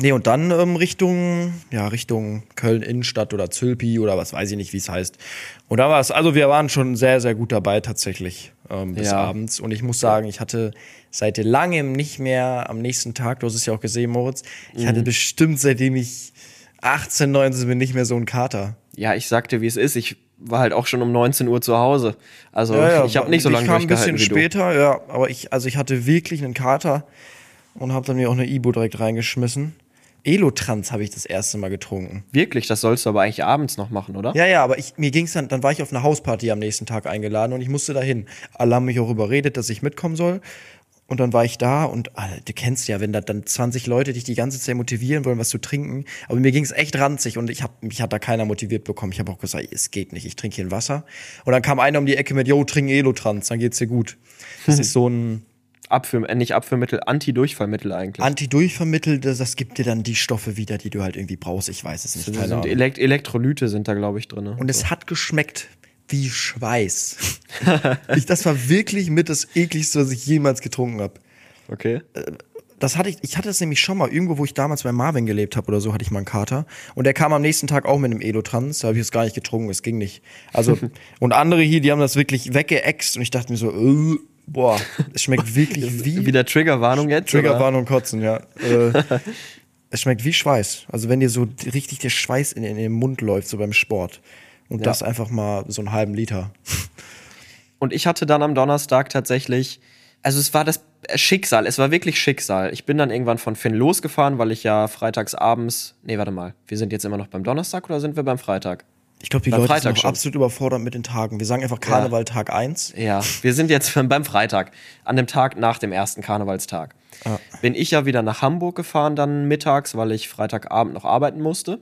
Nee, und dann ähm, Richtung, ja, Richtung Köln-Innenstadt oder Zülpi oder was weiß ich nicht, wie es heißt. Und da war es, also wir waren schon sehr, sehr gut dabei tatsächlich ähm, bis Ja. abends. Und ich muss sagen, ich hatte seit langem nicht mehr am nächsten Tag, du hast es ja auch gesehen, Moritz, ich Mhm. hatte bestimmt seitdem ich 18, 19 bin nicht mehr so ein Kater. Ja, ich sagte, wie es ist. Ich war halt auch schon um 19 Uhr zu Hause. Also ich habe nicht so lange Ich kam ein durchgehalten bisschen später, ja, aber ich, also ich hatte wirklich einen Kater und habe dann mir auch eine Ibo direkt reingeschmissen. Elotrans habe ich das erste Mal getrunken. Wirklich, das sollst du aber eigentlich abends noch machen, oder? Ja, ja, aber ich, mir ging's dann, dann war ich auf eine Hausparty am nächsten Tag eingeladen und ich musste dahin. Alle haben mich auch überredet, dass ich mitkommen soll. Und dann war ich da und Alter, du kennst ja, wenn da dann 20 Leute dich die ganze Zeit motivieren wollen, was zu trinken. Aber mir ging's echt ranzig und ich hab, mich hat da keiner motiviert bekommen. Ich habe auch gesagt, es geht nicht, ich trinke hier ein Wasser. Und dann kam einer um die Ecke mit, yo, trink Elotrans, dann geht's dir gut. Das *laughs* ist so ein, Abführ, äh, nicht Abführmittel, Antidurchfallmittel eigentlich. Antidurchvermittel, das, das gibt dir dann die Stoffe wieder, die du halt irgendwie brauchst. Ich weiß es nicht. das sind. Elekt Elektrolyte sind da, glaube ich, drin. Und es hat geschmeckt wie Schweiß. *laughs* ich, das war wirklich mit das ekligste, was ich jemals getrunken habe. Okay. Das hatte ich, ich hatte es nämlich schon mal irgendwo, wo ich damals bei Marvin gelebt habe oder so, hatte ich mal einen Kater. Und der kam am nächsten Tag auch mit einem Elotrans. Da habe ich es gar nicht getrunken, es ging nicht. Also, *laughs* und andere hier, die haben das wirklich weggeext und ich dachte mir so, äh, boah, es schmeckt wirklich *laughs* wie Wieder Triggerwarnung jetzt? Triggerwarnung kotzen, ja. Äh, *laughs* es schmeckt wie Schweiß. Also wenn dir so richtig der Schweiß in, in den Mund läuft, so beim Sport. Und Ja. das einfach mal so einen halben Liter. *laughs* Und ich hatte dann am Donnerstag tatsächlich, also es war das Schicksal, es war wirklich Schicksal. Ich bin dann irgendwann von Finn losgefahren, weil ich ja freitags abends, nee, warte mal, wir sind jetzt immer noch beim Donnerstag oder sind wir beim Freitag? Ich glaube, die Beim Leute Freitag sind absolut überfordert mit den Tagen. Wir sagen einfach Karneval Tag 1. Ja, wir sind jetzt *laughs* beim Freitag, an dem Tag nach dem ersten Karnevalstag. Bin ich ja wieder nach Hamburg gefahren dann mittags, weil ich Freitagabend noch arbeiten musste.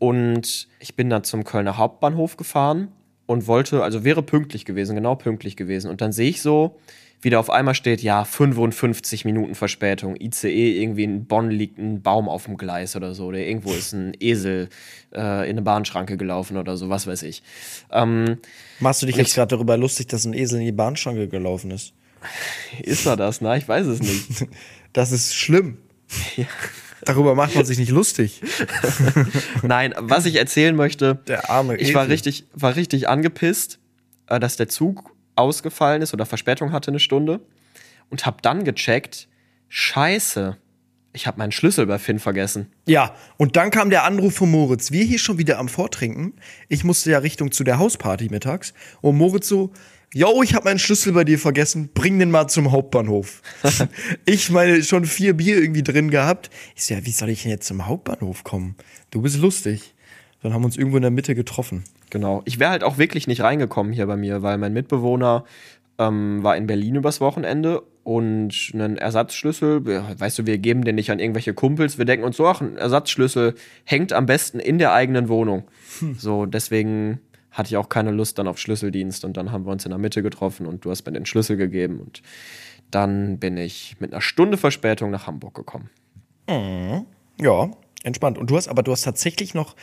Und ich bin dann zum Kölner Hauptbahnhof gefahren und wollte, also wäre pünktlich gewesen, genau pünktlich gewesen. Und dann sehe ich so, wie da auf einmal steht, ja, 55 Minuten Verspätung. ICE, irgendwie in Bonn liegt ein Baum auf dem Gleis oder so. Oder irgendwo ist ein Esel äh, in eine Bahnschranke gelaufen oder so, was weiß ich. Ähm, Machst du dich jetzt gerade darüber lustig, dass ein Esel in die Bahnschranke gelaufen ist? *laughs* ist er das? Na, ich weiß es nicht. *laughs* Das ist schlimm. Darüber macht man sich nicht lustig. *laughs* Nein, was ich erzählen möchte, Der arme ich war Esel. richtig, war richtig angepisst, äh, dass der Zug ausgefallen ist oder Verspätung hatte eine Stunde und hab dann gecheckt, scheiße, ich habe meinen Schlüssel bei Finn vergessen. Ja, und dann kam der Anruf von Moritz. Wir hier schon wieder am Vortrinken. Ich musste ja Richtung zu der Hausparty mittags. Und Moritz so, yo, ich habe meinen Schlüssel bei dir vergessen, bring den mal zum Hauptbahnhof. *laughs* ich meine, schon vier Bier irgendwie drin gehabt. Ich so, ja, wie soll ich denn jetzt zum Hauptbahnhof kommen? Du bist lustig. Dann haben wir uns irgendwo in der Mitte getroffen. Genau. Ich wäre halt auch wirklich nicht reingekommen hier bei mir, weil mein Mitbewohner ähm, war in Berlin übers Wochenende und einen Ersatzschlüssel, weißt du, wir geben den nicht an irgendwelche Kumpels, wir denken uns so, ach, ein Ersatzschlüssel hängt am besten in der eigenen Wohnung. So, deswegen hatte ich auch keine Lust dann auf Schlüsseldienst und dann haben wir uns in der Mitte getroffen und du hast mir den Schlüssel gegeben und dann bin ich mit einer Stunde Verspätung nach Hamburg gekommen. Ja, entspannt. Und du hast, aber du hast tatsächlich noch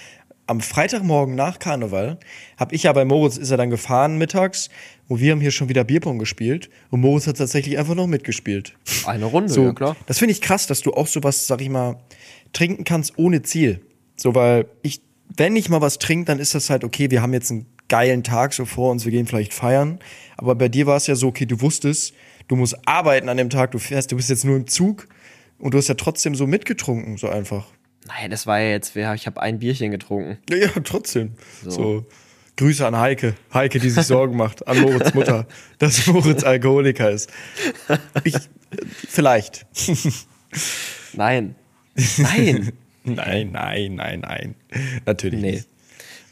am Freitagmorgen nach Karneval, hab ich ja bei Moritz, ist er dann gefahren mittags und wir haben hier schon wieder Bierpong gespielt und Moritz hat tatsächlich einfach noch mitgespielt. Eine Runde, So, ja klar. Das finde ich krass, dass du auch sowas, sag ich mal, trinken kannst ohne Ziel. So, weil ich, wenn ich mal was trinke, dann ist das halt, okay, wir haben jetzt einen geilen Tag so vor uns, wir gehen vielleicht feiern. Aber bei dir war es ja so, okay, du wusstest, du musst arbeiten an dem Tag, du fährst, du bist jetzt nur im Zug und du hast ja trotzdem so mitgetrunken, so einfach. Nein, das war ja jetzt, ich habe ein Bierchen getrunken. Ja, ja trotzdem. So. Grüße an Heike. Heike, die sich Sorgen macht. An Moritz Mutter, *laughs* dass Moritz Alkoholiker ist. Ich, vielleicht. Nein. Nein. *laughs* Nein, nein, nein, nein. Natürlich Nee. nicht.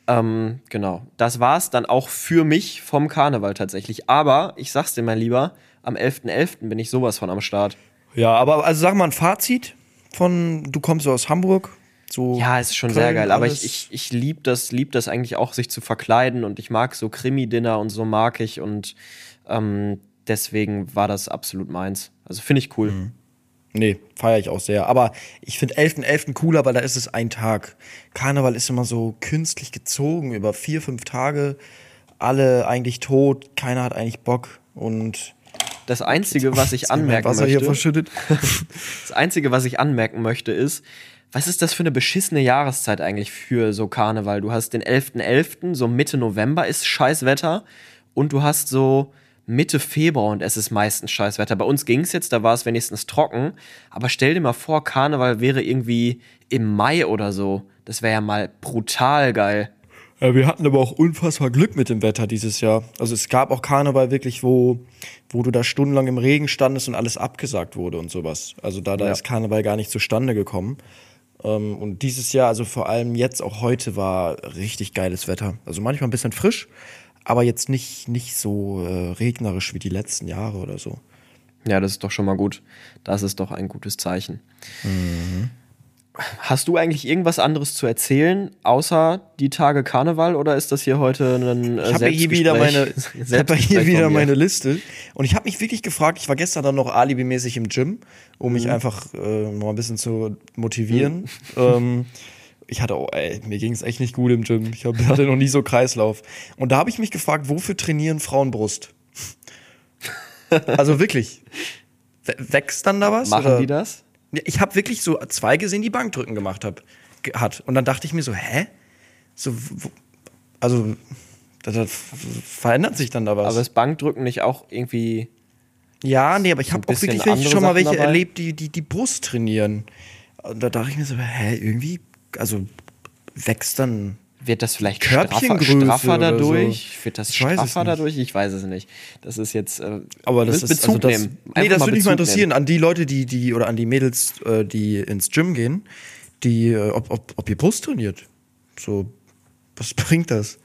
Ähm, genau. Das war's dann auch für mich vom Karneval tatsächlich. Aber ich sag's dir, mein Lieber, am 11.11. bin ich sowas von am Start. Ja, aber also sag mal ein Fazit von, du kommst so aus Hamburg. So Ja, ist schon Köln, sehr geil. Aber ich, ich, ich liebe das, lieb das eigentlich auch, sich zu verkleiden. Und ich mag so Krimi-Dinner und so mag ich. Und ähm, deswegen war das absolut meins. Also finde ich cool. Mhm. Nee, feiere ich auch sehr. Aber ich finde 11.11. cooler, weil da ist es ein Tag. Karneval ist immer so künstlich gezogen über vier, fünf Tage. Alle eigentlich tot, keiner hat eigentlich Bock. Und Das Einzige, was ich anmerken Wasser hier möchte, verschüttet. *laughs* das Einzige, was ich anmerken möchte, ist, was ist das für eine beschissene Jahreszeit eigentlich für so Karneval? Du hast den 11.11., so Mitte November ist Scheißwetter und du hast so Mitte Februar und es ist meistens Scheißwetter. Bei uns ging es jetzt, da war es wenigstens trocken, aber stell dir mal vor, Karneval wäre irgendwie im Mai oder so. Das wäre ja mal brutal geil. Ja, wir hatten aber auch unfassbar Glück mit dem Wetter dieses Jahr. Also es gab auch Karneval wirklich, wo, wo du da stundenlang im Regen standest und alles abgesagt wurde und sowas. Also da, da Ja. ist Karneval gar nicht zustande gekommen. Ähm, und dieses Jahr, also vor allem jetzt, auch heute, war richtig geiles Wetter. Also manchmal ein bisschen frisch, aber jetzt nicht, nicht so äh, regnerisch wie die letzten Jahre oder so. Ja, das ist doch schon mal gut. Das ist doch ein gutes Zeichen. Hast du eigentlich irgendwas anderes zu erzählen, außer die Tage Karneval, oder ist das hier heute ein äh, Ich habe hier wieder meine, *laughs* ich Selbstgespräch hier wieder meine Liste. Und ich habe mich wirklich gefragt, ich war gestern dann noch alibimäßig im Gym, um Mhm. mich einfach äh, mal ein bisschen zu motivieren. *laughs* ähm, ich hatte, oh, ey, mir ging es echt nicht gut im Gym. Ich hab, hatte noch nie so Kreislauf. Und da habe ich mich gefragt, wofür trainieren Frauen Brust? also wirklich. Wächst dann da was? Machen oder? die das? Ich habe wirklich so zwei gesehen, die Bankdrücken gemacht hab, hat. Und dann dachte ich mir so, hä? So, also, da, da verändert sich dann da was. Aber ist Bankdrücken nicht auch irgendwie. ja, nee, aber ich habe auch wirklich schon mal welche dabei? erlebt, die, die die Brust trainieren. Und da dachte ich mir so, hä, irgendwie, also wächst dann. Wird das vielleicht straffer, straffer dadurch? so. Wird das straffer dadurch? Ich weiß es nicht. Das ist jetzt. Äh, Aber das ist Bezug also das, nehmen. Nee, Einfach das würde mich mal interessieren an die Leute, die die oder an die Mädels, äh, die ins Gym gehen, die äh, ob, ob, ob ihr Brust trainiert. So, was *laughs* bringt das?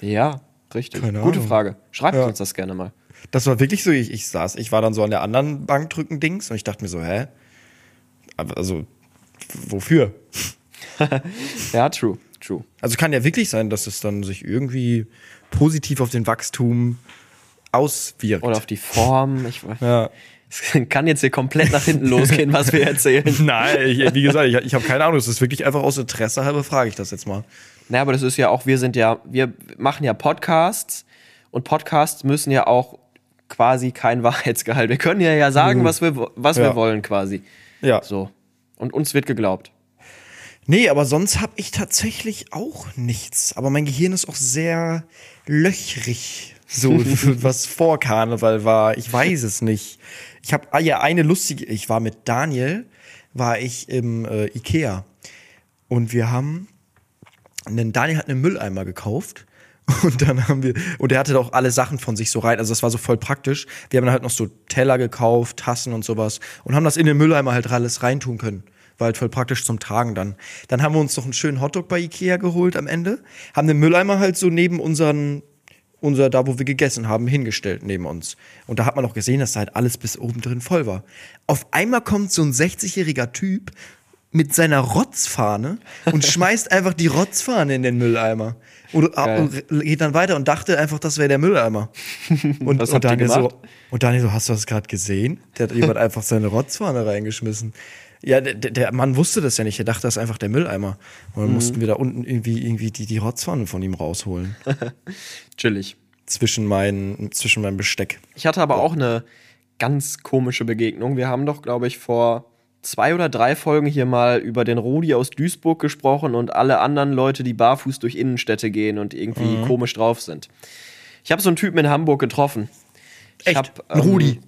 Nehmen. Ja, richtig. Keine Gute Ahnung. Frage. Schreibt Ja. uns das gerne mal. Das war wirklich so, ich, ich saß, ich war dann so an der anderen Bankdrücken-Dings und ich dachte mir so, hä? Also, wofür? *laughs* Ja, true. True. Also kann ja wirklich sein, dass es dann sich irgendwie positiv auf den Wachstum auswirkt. Oder auf die Form. Ich, ja. Es *laughs* kann jetzt hier komplett nach hinten losgehen, was wir erzählen. *laughs* Nein, ich, wie gesagt, ich, ich habe keine Ahnung. Es ist wirklich einfach aus Interesse halber, frage ich das jetzt mal. Na, aber das ist ja auch, wir sind ja, wir machen ja Podcasts und Podcasts müssen ja auch quasi kein *laughs* Wahrheitsgehalt. Wir können ja ja sagen, was wir, was wir Ja. wollen quasi. Ja. So. Und uns wird geglaubt. Nee, aber sonst habe ich tatsächlich auch nichts. Aber mein Gehirn ist auch sehr löchrig, so *laughs* was vor Karneval war. Ich weiß es nicht. Ich habe ah ja eine lustige. Ich war mit Daniel, war ich im äh, Ikea und wir haben einen Daniel hat einen Mülleimer gekauft. *laughs* Und dann haben wir, und er hatte auch alle Sachen von sich so rein, also das war so voll praktisch. Wir haben dann halt noch so Teller gekauft, Tassen und sowas und haben das in den Mülleimer halt alles reintun können. War halt voll praktisch zum Tragen dann. Dann haben wir uns noch einen schönen Hotdog bei Ikea geholt am Ende, haben den Mülleimer halt so neben unseren, unser, da wo wir gegessen haben, hingestellt neben uns. Und da hat man auch gesehen, dass da halt alles bis oben drin voll war. Auf einmal kommt so ein 60-jähriger Typ mit seiner Rotzfahne und *laughs* schmeißt einfach die Rotzfahne in den Mülleimer. Und, Geil. und geht dann weiter und dachte einfach, das wäre der Mülleimer. *laughs* Und, und, Daniel so, und Daniel so, hast du das gerade gesehen? Der hat jemand einfach seine Rotzfahne reingeschmissen. Ja, der, der Mann wusste das ja nicht. Er dachte, das ist einfach der Mülleimer. Und Mhm. dann mussten wir da unten irgendwie, irgendwie die, die Rotzpfanne von ihm rausholen. *laughs* Chillig. zwischen, mein, zwischen meinem Besteck. Ich hatte aber auch eine ganz komische Begegnung. Wir haben doch, glaube ich, vor zwei oder drei Folgen hier mal über den Rudi aus Duisburg gesprochen und alle anderen Leute, die barfuß durch Innenstädte gehen und irgendwie Mhm. komisch drauf sind. Ich habe so einen Typen in Hamburg getroffen. Ich Echt? hab, Ein Rudi?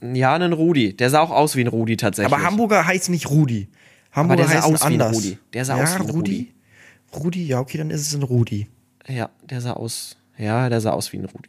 Ja, einen Rudi. Der sah auch aus wie ein Rudi tatsächlich. Aber Hamburger heißt nicht Rudi. Hamburger der sah aus wie ein anders. Rudi. Der sah ja, aus wie ein Rudi. Rudi, ja, okay, dann ist es ein Rudi. Ja, der sah aus. Ja, der sah aus wie ein Rudi.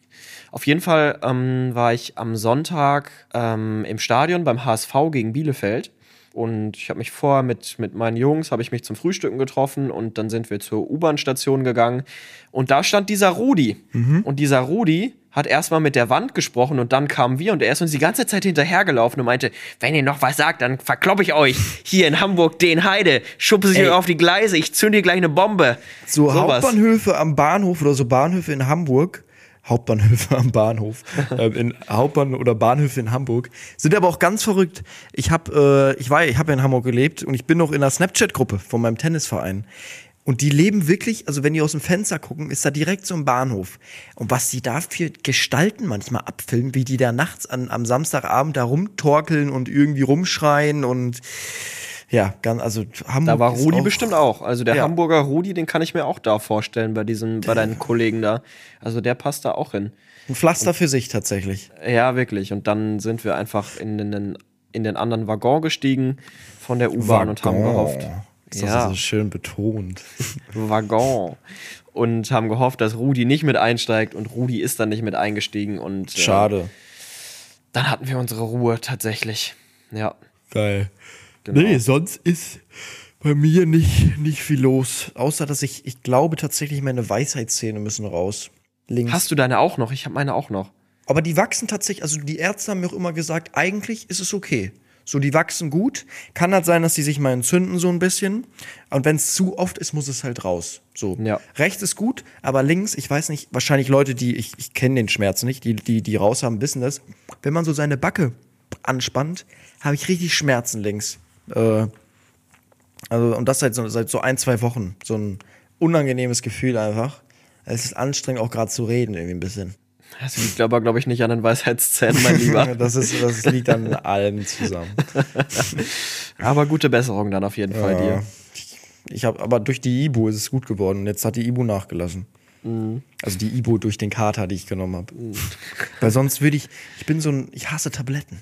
Auf jeden Fall ähm, war ich am Sonntag ähm, im Stadion beim HSV gegen Bielefeld. Und ich habe mich vorher mit, mit meinen Jungs, habe ich mich zum Frühstücken getroffen und dann sind wir zur U-Bahn-Station gegangen. Und da stand dieser Rudi. Und dieser Rudi hat erstmal mit der Wand gesprochen und dann kamen wir und er ist uns die ganze Zeit hinterhergelaufen und meinte, wenn ihr noch was sagt, dann verkloppe ich euch hier in Hamburg den Heide, schubse ich euch auf die Gleise, ich zünde dir gleich eine Bombe. So Sowas. Hauptbahnhöfe am Bahnhof oder so Bahnhöfe in Hamburg. Hauptbahnhöfe am Bahnhof. *laughs* ähm, in Hauptbahn oder Bahnhöfe in Hamburg sind aber auch ganz verrückt. Ich habe äh, ich war ich habe ja in Hamburg gelebt und ich bin noch in einer Snapchat Gruppe von meinem Tennisverein. Und die leben wirklich, also wenn die aus dem Fenster gucken, ist da direkt so ein Bahnhof. Und was die da für Gestalten manchmal abfilmen, wie die da nachts an, am Samstagabend da rumtorkeln und irgendwie rumschreien und ja, ganz, also Hamburg. Da war Rudi auch- bestimmt auch. Also der Ja. Hamburger Rudi, den kann ich mir auch da vorstellen bei diesen, bei deinen Kollegen da. Also der passt da auch hin. Ein Pflaster für sich tatsächlich. Ja, wirklich. Und dann sind wir einfach in den, in den anderen Waggon gestiegen von der U-Bahn und haben gehofft. Ist das Ja. so schön betont. *laughs* Waggon. Und haben gehofft, dass Rudi nicht mit einsteigt und Rudi ist dann nicht mit eingestiegen und äh, Schade. dann hatten wir unsere Ruhe tatsächlich. Ja. Geil. Genau. Nee, sonst ist bei mir nicht, nicht viel los. Außer, dass ich, ich glaube tatsächlich, meine Weisheitszähne müssen raus. Links. Hast du deine auch noch? Ich habe meine auch noch. Aber die wachsen tatsächlich, also die Ärzte haben mir auch immer gesagt, eigentlich ist es okay. So, die wachsen gut. Kann halt sein, dass die sich mal entzünden so ein bisschen. Und wenn es zu oft ist, muss es halt raus. So. Ja. Rechts ist gut, aber links, ich weiß nicht, wahrscheinlich Leute, die, ich, ich kenne den Schmerz nicht, die, die, die raus haben, wissen das. Wenn man so seine Backe anspannt, habe ich richtig Schmerzen links. Äh, also, und das seit so, seit so ein, zwei Wochen. So ein unangenehmes Gefühl einfach. Es ist anstrengend, auch gerade zu reden, irgendwie ein bisschen. Das liegt aber, glaube ich, nicht an den Weisheitszähnen, mein Lieber. *laughs* Das, ist, das liegt an allem zusammen. *laughs* aber gute Besserung dann auf jeden Fall Ja. dir. Ich habe, aber durch die Ibu ist es gut geworden. Jetzt hat die Ibu nachgelassen. Also die Ibu durch den Kater, die ich genommen habe. Weil sonst würde ich, ich bin so ein, ich hasse Tabletten.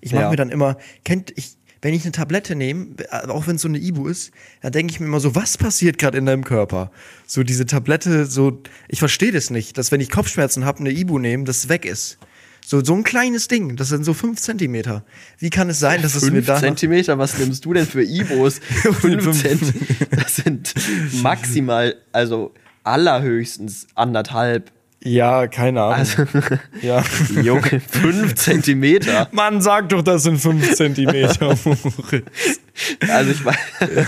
Ich mache Ja. mir dann immer, kennt ich, wenn ich eine Tablette nehme, auch wenn es so eine Ibu ist, da denke ich mir immer so, was passiert gerade in deinem Körper? So diese Tablette, so, ich verstehe das nicht, dass wenn ich Kopfschmerzen habe, eine Ibu nehme, das weg ist. So, so ein kleines Ding, das sind so fünf Zentimeter. Wie kann es sein, dass es mir Fünf da Zentimeter, was nimmst du denn für Ibos? *laughs* Fünf Zentimeter. Das sind maximal, also allerhöchstens anderthalb. Ja, keine Ahnung. Also, *laughs* ja. Junge, fünf Zentimeter. Mann, sag doch, das sind fünf Zentimeter, *laughs* Moritz. Also ich meine, *laughs*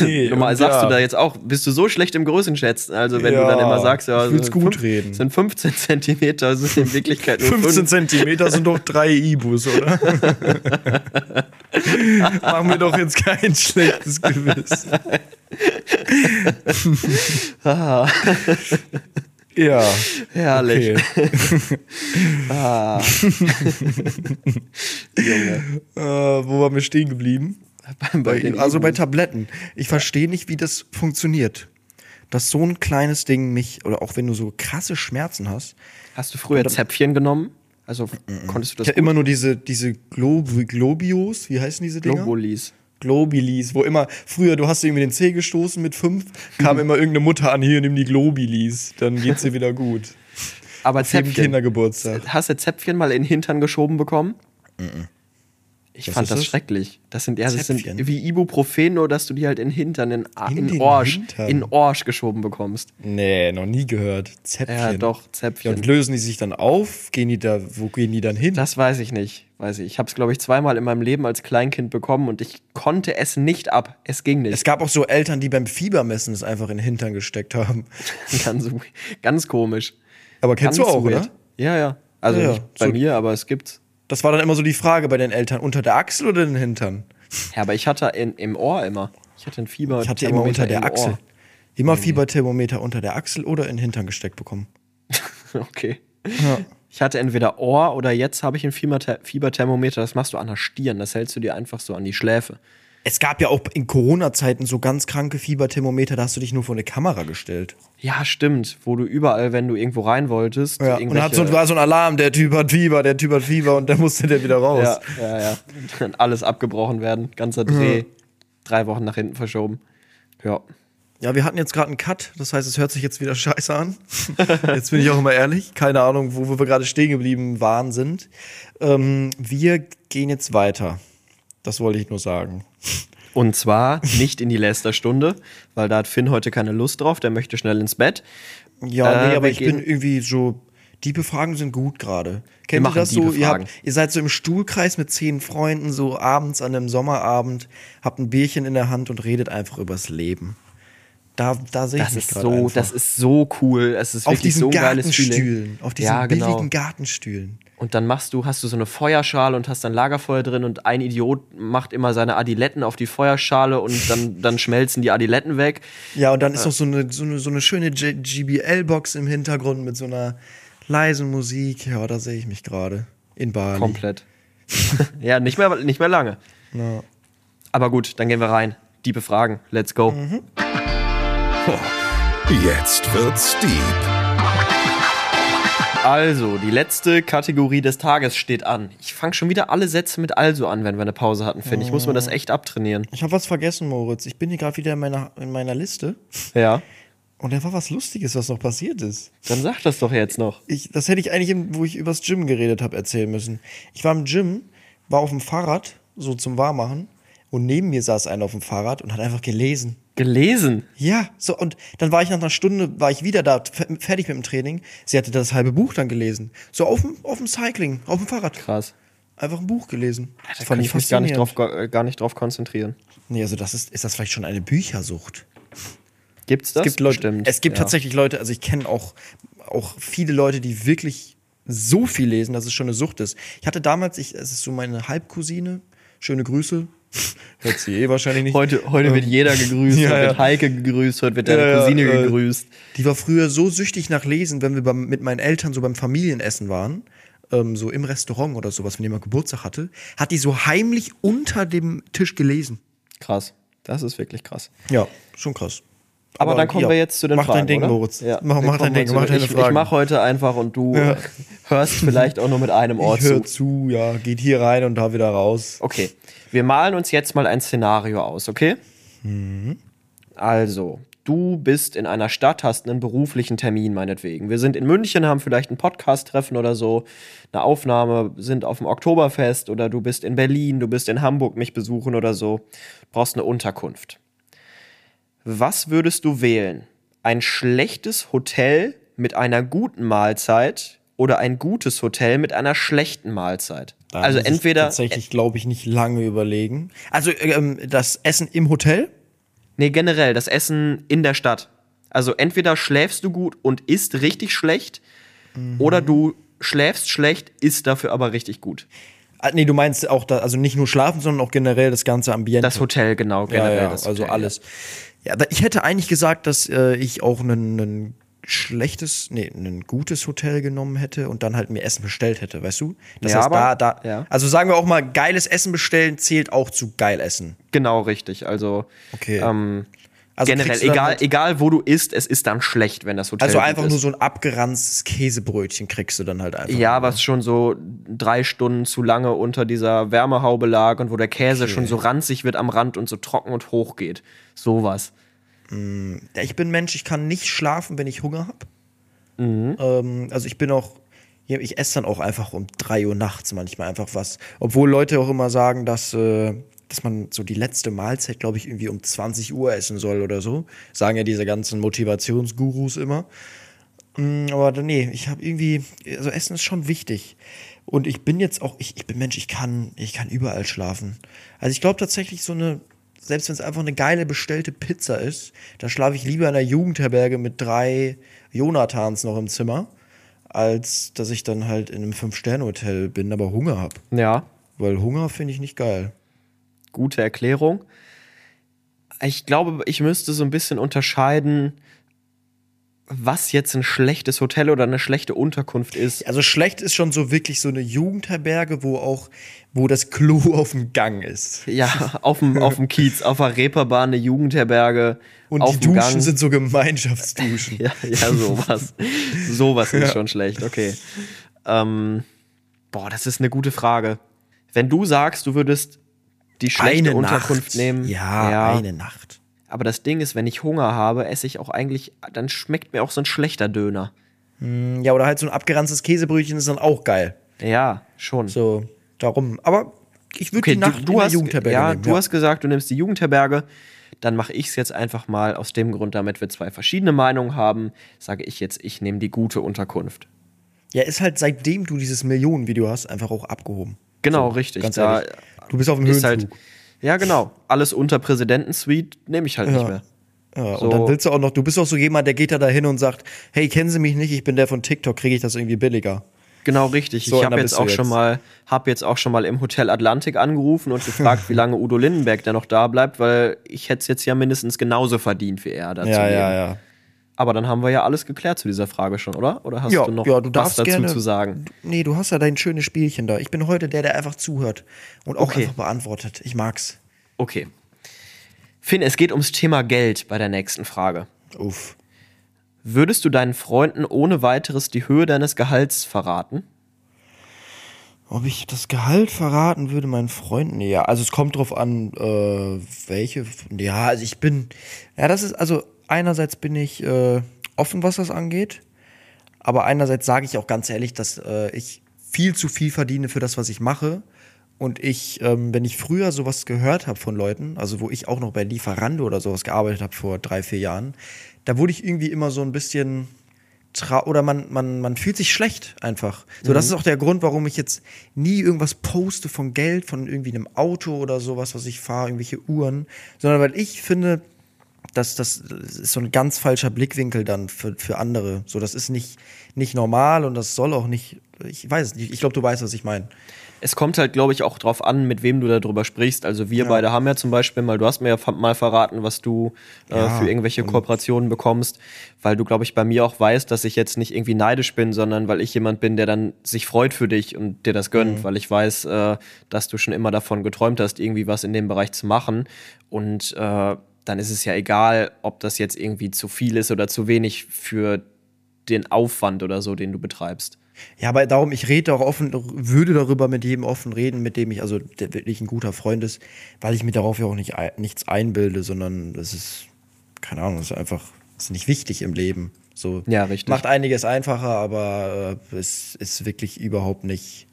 Nee, normal sagst ja. du da jetzt auch, bist du so schlecht im Größenschätzen? Also wenn Ja, du dann immer sagst, ja, ich will's gut fünf- reden. sind 15 Zentimeter, sind in Wirklichkeit nur 15 fünf. Zentimeter sind doch drei Ibus, oder? *laughs* Mach mir doch jetzt kein schlechtes Gewissen. *laughs* ja. Herrlich. Okay. *laughs* Ah. *laughs* Junge. Äh, wo waren wir stehen geblieben? Bei den also bei. Tabletten. Ich verstehe nicht, wie das funktioniert. Dass so ein kleines Ding mich, oder auch wenn du so krasse Schmerzen hast, Hast du früher Zäpfchen genommen? Also konntest du das ich habe immer nur diese, diese Glob Globios, wie heißen diese Dinger? Globulis? Globilis, wo immer, früher, du hast irgendwie den Zeh gestoßen mit fünf, kam immer irgendeine Mutter an, hier, nimm die Globilis, dann geht's dir wieder gut. *laughs* Aber Auf Zäpfchen. Kindergeburtstag. Hast du Zäpfchen mal in den Hintern geschoben bekommen? Ich Was fand das das? schrecklich. Das sind, ja, das Zäpfchen? sind wie Ibuprofen, nur dass du die halt in den Hintern, in, In in, Orsch, Hintern? in Orsch geschoben bekommst. Nee, noch nie gehört. Zäpfchen. Ja, doch, Ja, Zäpfchen. und lösen die sich dann auf? Gehen die da, wo gehen die dann hin? Das weiß ich nicht. Weiß ich. Ich habe es, glaube ich, zweimal in meinem Leben als Kleinkind bekommen und ich konnte es nicht ab. Es ging es nicht. gab auch so Eltern, die beim Fiebermessen es einfach in den Hintern gesteckt haben. *laughs* ganz, ganz komisch. Aber kennst ganz du auch, weird. oder? Ja, ja. Also Ja, ja. nicht bei So- mir, aber es gibt's. Das war dann immer so die Frage bei den Eltern, unter der Achsel oder den Hintern? Ja, aber ich hatte in, im Ohr immer. Ich hatte ein Fieber. Ich hatte immer unter der im Achsel. Ohr. Immer Fieberthermometer unter der Achsel oder in den Hintern gesteckt bekommen. *laughs* Okay. Ja. Ich hatte entweder Ohr oder jetzt habe ich ein Fieberther Fieberthermometer. Das machst du an der Stirn. Das hältst du dir einfach so an die Schläfe. Es gab ja auch in Corona-Zeiten so ganz kranke Fieberthermometer, da hast du dich nur vor eine Kamera gestellt. Ja, stimmt. Wo du überall, wenn du irgendwo rein wolltest, Ja, und hat so, war so ein Alarm, der Typ hat Fieber, der Typ hat Fieber und dann musste der wieder raus. ja, ja, ja. *laughs* Dann alles abgebrochen werden. Ganzer Dreh. Drei Wochen nach hinten verschoben. Ja. Ja, wir hatten jetzt gerade einen Cut, das heißt, es hört sich jetzt wieder *laughs* scheiße an. jetzt bin ich auch immer ehrlich, keine Ahnung, wo, wir gerade stehen geblieben waren, sind. Ähm, wir gehen jetzt weiter. Das wollte ich nur sagen. Und zwar nicht in die Lästerstunde, weil da hat Finn heute keine Lust drauf. Der möchte schnell ins Bett. Ja, Äh, nee, aber ich bin irgendwie so. Die Befragen sind gut gerade. Kennt ihr das so? Ihr, habt, ihr seid so im Stuhlkreis mit zehn Freunden, so abends an einem Sommerabend, habt ein Bierchen in der Hand und redet einfach übers Leben. Da, da sehe ich Das mich ist so, einfach. das ist so cool. Es ist auf wirklich diesen so Gartenstühlen, auf diesen ja, genau. billigen Gartenstühlen. Und dann machst du, hast du so eine Feuerschale und hast dann Lagerfeuer drin und ein Idiot macht immer seine Adiletten auf die Feuerschale und dann, *laughs* dann schmelzen die Adiletten weg. Ja, und dann ist noch so eine, so eine, so eine schöne GBL-Box im Hintergrund mit so einer leisen Musik. Ja, da sehe ich mich gerade. In Bali. Komplett. *laughs* ja, nicht mehr, nicht mehr lange. Ja. Aber gut, dann gehen wir rein. Die befragen. Let's go. Mhm. Jetzt wird's deep. Also, die letzte Kategorie des Tages steht an. Ich fange schon wieder alle Sätze mit also an, wenn wir eine Pause hatten, Finn. Ich muss mir das echt abtrainieren. Ich habe was vergessen, Moritz. Ich bin hier gerade wieder in meiner, in meiner Liste. Ja. Und da war was Lustiges, was noch passiert ist. Dann sag das doch jetzt noch. Ich, das hätte ich eigentlich, im- wo ich übers Gym geredet habe, erzählen müssen. Ich war im Gym, war auf dem Fahrrad, so zum Warmmachen. Und neben mir saß einer auf dem Fahrrad und hat einfach gelesen. Gelesen. Ja, so, und dann war ich nach einer Stunde, war ich wieder da, fertig mit dem Training. Sie hatte das halbe Buch dann gelesen. So auf dem, auf dem Cycling, auf dem Fahrrad. Krass. einfach ein Buch gelesen. Da kann ich mich gar nicht, drauf, gar, gar nicht drauf konzentrieren. Nee, also das ist, ist das vielleicht schon eine Büchersucht? Gibt's das? Es gibt, Leute, Bestimmt, es gibt ja. tatsächlich Leute, also ich kenne auch, auch viele Leute, die wirklich so viel lesen, dass es schon eine Sucht ist. Ich hatte damals, ich, es ist so meine Halbcousine, schöne Grüße. Hört sie eh wahrscheinlich nicht. Heute, heute wird jeder gegrüßt, *laughs* ja, heute wird Heike gegrüßt, heute wird deine ja, Cousine äh, gegrüßt. Die war früher so süchtig nach Lesen, wenn wir beim, mit meinen Eltern so beim Familienessen waren, ähm, so im Restaurant oder sowas, wenn jemand Geburtstag hatte, hat die so heimlich unter dem Tisch gelesen. Krass. Das ist wirklich krass. Ja, schon krass. Aber, dann kommen ja, wir jetzt zu den mach Fragen. dein Ding, oder? Moritz. Ja, mach mach dein Ding, mach deine ich, Fragen. Ich mache heute einfach und du Ja. *laughs* hörst vielleicht auch nur mit einem Ohr ich höre zu. zu, ja, geht hier rein und da wieder raus. Okay, wir malen uns jetzt mal ein Szenario aus, okay? Mhm. Also, du bist in einer Stadt, hast einen beruflichen Termin meinetwegen. Wir sind in München, haben vielleicht ein Podcast-Treffen oder so, eine Aufnahme, sind auf dem Oktoberfest oder du bist in Berlin, du bist in Hamburg mich besuchen oder so, brauchst eine Unterkunft. Was würdest du wählen? Ein schlechtes Hotel mit einer guten Mahlzeit oder ein gutes Hotel mit einer schlechten Mahlzeit? Da also muss ich entweder tatsächlich, glaube ich, nicht lange überlegen. Also ähm, das Essen im Hotel? Nee, generell, das Essen in der Stadt. Also entweder schläfst du gut und isst richtig schlecht, oder du schläfst schlecht, isst dafür aber richtig gut. Ah, nee, du meinst auch da, also nicht nur schlafen, sondern auch generell das ganze Ambiente. Das Hotel, genau, generell. ja, ja, das also Hotel, alles. Ja, da- ich hätte eigentlich gesagt, dass äh, ich auch ein schlechtes, nee, ein gutes Hotel genommen hätte und dann halt mir Essen bestellt hätte, weißt du? Das Ja, heißt, aber- da, da, ja. also sagen wir auch mal, geiles Essen bestellen zählt auch zu geil essen. Ja. Genau, richtig. Also, Okay. ähm, Also generell, egal, halt- egal wo du isst, es ist dann schlecht, wenn das Hotel Also einfach nur so ein abgeranztes Käsebrötchen kriegst du dann halt einfach. Ja, was schon so drei Stunden zu lange unter dieser Wärmehaube lag und wo der Käse schon so ranzig wird am Rand und so trocken und hoch geht. Sowas. Ja, ich bin Mensch, ich kann nicht schlafen, wenn ich Hunger habe. Mhm. Ähm, also ich bin auch, ich esse dann auch einfach um 3 Uhr nachts manchmal einfach was. Obwohl Leute auch immer sagen, dass, äh, dass man so die letzte Mahlzeit, glaube ich, irgendwie um 20 Uhr essen soll oder so. Sagen ja diese ganzen Motivationsgurus immer. Mm, Aber nee, ich habe irgendwie, also Essen ist schon wichtig. Und ich bin jetzt auch, ich, ich bin Mensch, ich kann, ich kann überall schlafen. Also ich glaube tatsächlich so eine, selbst wenn es einfach eine geile bestellte Pizza ist, da schlafe ich lieber in einer Jugendherberge mit drei Jonathans noch im Zimmer, als dass ich dann halt in einem Fünf-Sterne-Hotel bin, aber Hunger habe. Ja, Weil Hunger finde ich nicht geil. Gute Erklärung. Ich glaube, ich müsste so ein bisschen unterscheiden, was jetzt ein schlechtes Hotel oder eine schlechte Unterkunft ist. Also schlecht ist schon so wirklich so eine Jugendherberge, wo auch, wo das Klo *laughs* auf dem Gang ist. Ja, auf dem, auf dem Kiez, auf der Reeperbahn, eine Jugendherberge. Und auf die Duschen Gang. sind so Gemeinschaftsduschen. *laughs* Ja, ja, sowas. sowas ist schon schlecht, okay. Ähm, boah, das ist eine gute Frage. Wenn du sagst, du würdest die schlechte Unterkunft Nacht. nehmen. Ja, eine Nacht. Aber das Ding ist, wenn ich Hunger habe, esse ich auch eigentlich, dann schmeckt mir auch so ein schlechter Döner. Ja, oder halt so ein abgeranztes Käsebrötchen ist dann auch geil. Ja, schon. So, darum. Aber ich würde Okay, die Nacht du, du in der hast, Jugendherberge ja, nehmen. du hast gesagt, du nimmst die Jugendherberge. Dann mache ich es jetzt einfach mal aus dem Grund, damit wir zwei verschiedene Meinungen haben, sage ich jetzt, ich nehme die gute Unterkunft. ja, ist halt seitdem du dieses Millionenvideo hast, einfach auch abgehoben. Genau, So, richtig. Ganz Da ehrlich. Du bist auf dem Höhenflug. halt, ja, genau. Alles unter Präsidentensuite nehme ich halt nicht mehr. ja, so- Und dann willst du auch noch, du bist auch so jemand, der geht da dahin und sagt, hey, kennen Sie mich nicht, ich bin der von TikTok, kriege ich das irgendwie billiger. Genau, richtig. So ich habe jetzt auch schon jetzt. mal, habe jetzt auch schon mal im Hotel Atlantik angerufen und gefragt, wie *laughs* lange Udo Lindenberg denn noch da bleibt, weil ich hätte es jetzt ja mindestens genauso verdient wie er dazu. Ja, ja, ja. Aber dann haben wir ja alles geklärt zu dieser Frage schon, oder? Oder hast Ja, du noch ja, du was dazu gerne, zu sagen? Nee, du hast ja dein schönes Spielchen da. Ich bin heute der, der einfach zuhört und auch Okay. einfach beantwortet. Ich mag's. Okay. Finn, es geht ums Thema Geld bei der nächsten Frage. Uff. Würdest du deinen Freunden ohne weiteres die Höhe deines Gehalts verraten? Ob ich das Gehalt verraten würde meinen Freunden? Ja, also es kommt drauf an, äh, welche. Ja, also ich bin. Ja, das ist, also einerseits bin ich äh, offen, was das angeht. Aber einerseits sage ich auch ganz ehrlich, dass äh, ich viel zu viel verdiene für das, was ich mache. Und ich, ähm, wenn ich früher sowas gehört habe von Leuten, also wo ich auch noch bei Lieferando oder sowas gearbeitet habe vor drei, vier Jahren, da wurde ich irgendwie immer so ein bisschen trau oder man, man, man fühlt sich schlecht einfach. So, das ist auch der Grund, warum ich jetzt nie irgendwas poste von Geld, von irgendwie einem Auto oder sowas, was ich fahre, irgendwelche Uhren, sondern weil ich finde, dass das ist so ein ganz falscher Blickwinkel dann für, für andere. So, das ist nicht, nicht normal und das soll auch nicht, ich weiß es nicht, ich glaube, du weißt, was ich meine. Es kommt halt, glaube ich, auch drauf an, mit wem du darüber sprichst. Also wir beide haben ja zum Beispiel mal, du hast mir ja mal verraten, was du äh, Ja, für irgendwelche Kooperationen bekommst, weil du, glaube ich, bei mir auch weißt, dass ich jetzt nicht irgendwie neidisch bin, sondern weil ich jemand bin, der dann sich freut für dich und dir das gönnt, weil ich weiß, äh, dass du schon immer davon geträumt hast, irgendwie was in dem Bereich zu machen. Und äh, dann ist es ja egal, ob das jetzt irgendwie zu viel ist oder zu wenig für den Aufwand oder so, den du betreibst. Ja, aber darum, ich rede auch offen, würde darüber mit jedem offen reden, mit dem ich, also der wirklich ein guter Freund ist, weil ich mir darauf ja auch nicht, nichts einbilde, sondern das ist, keine Ahnung, das ist einfach, das ist nicht wichtig im Leben. So, Ja, richtig. Macht einiges einfacher, aber äh, es ist wirklich überhaupt nicht,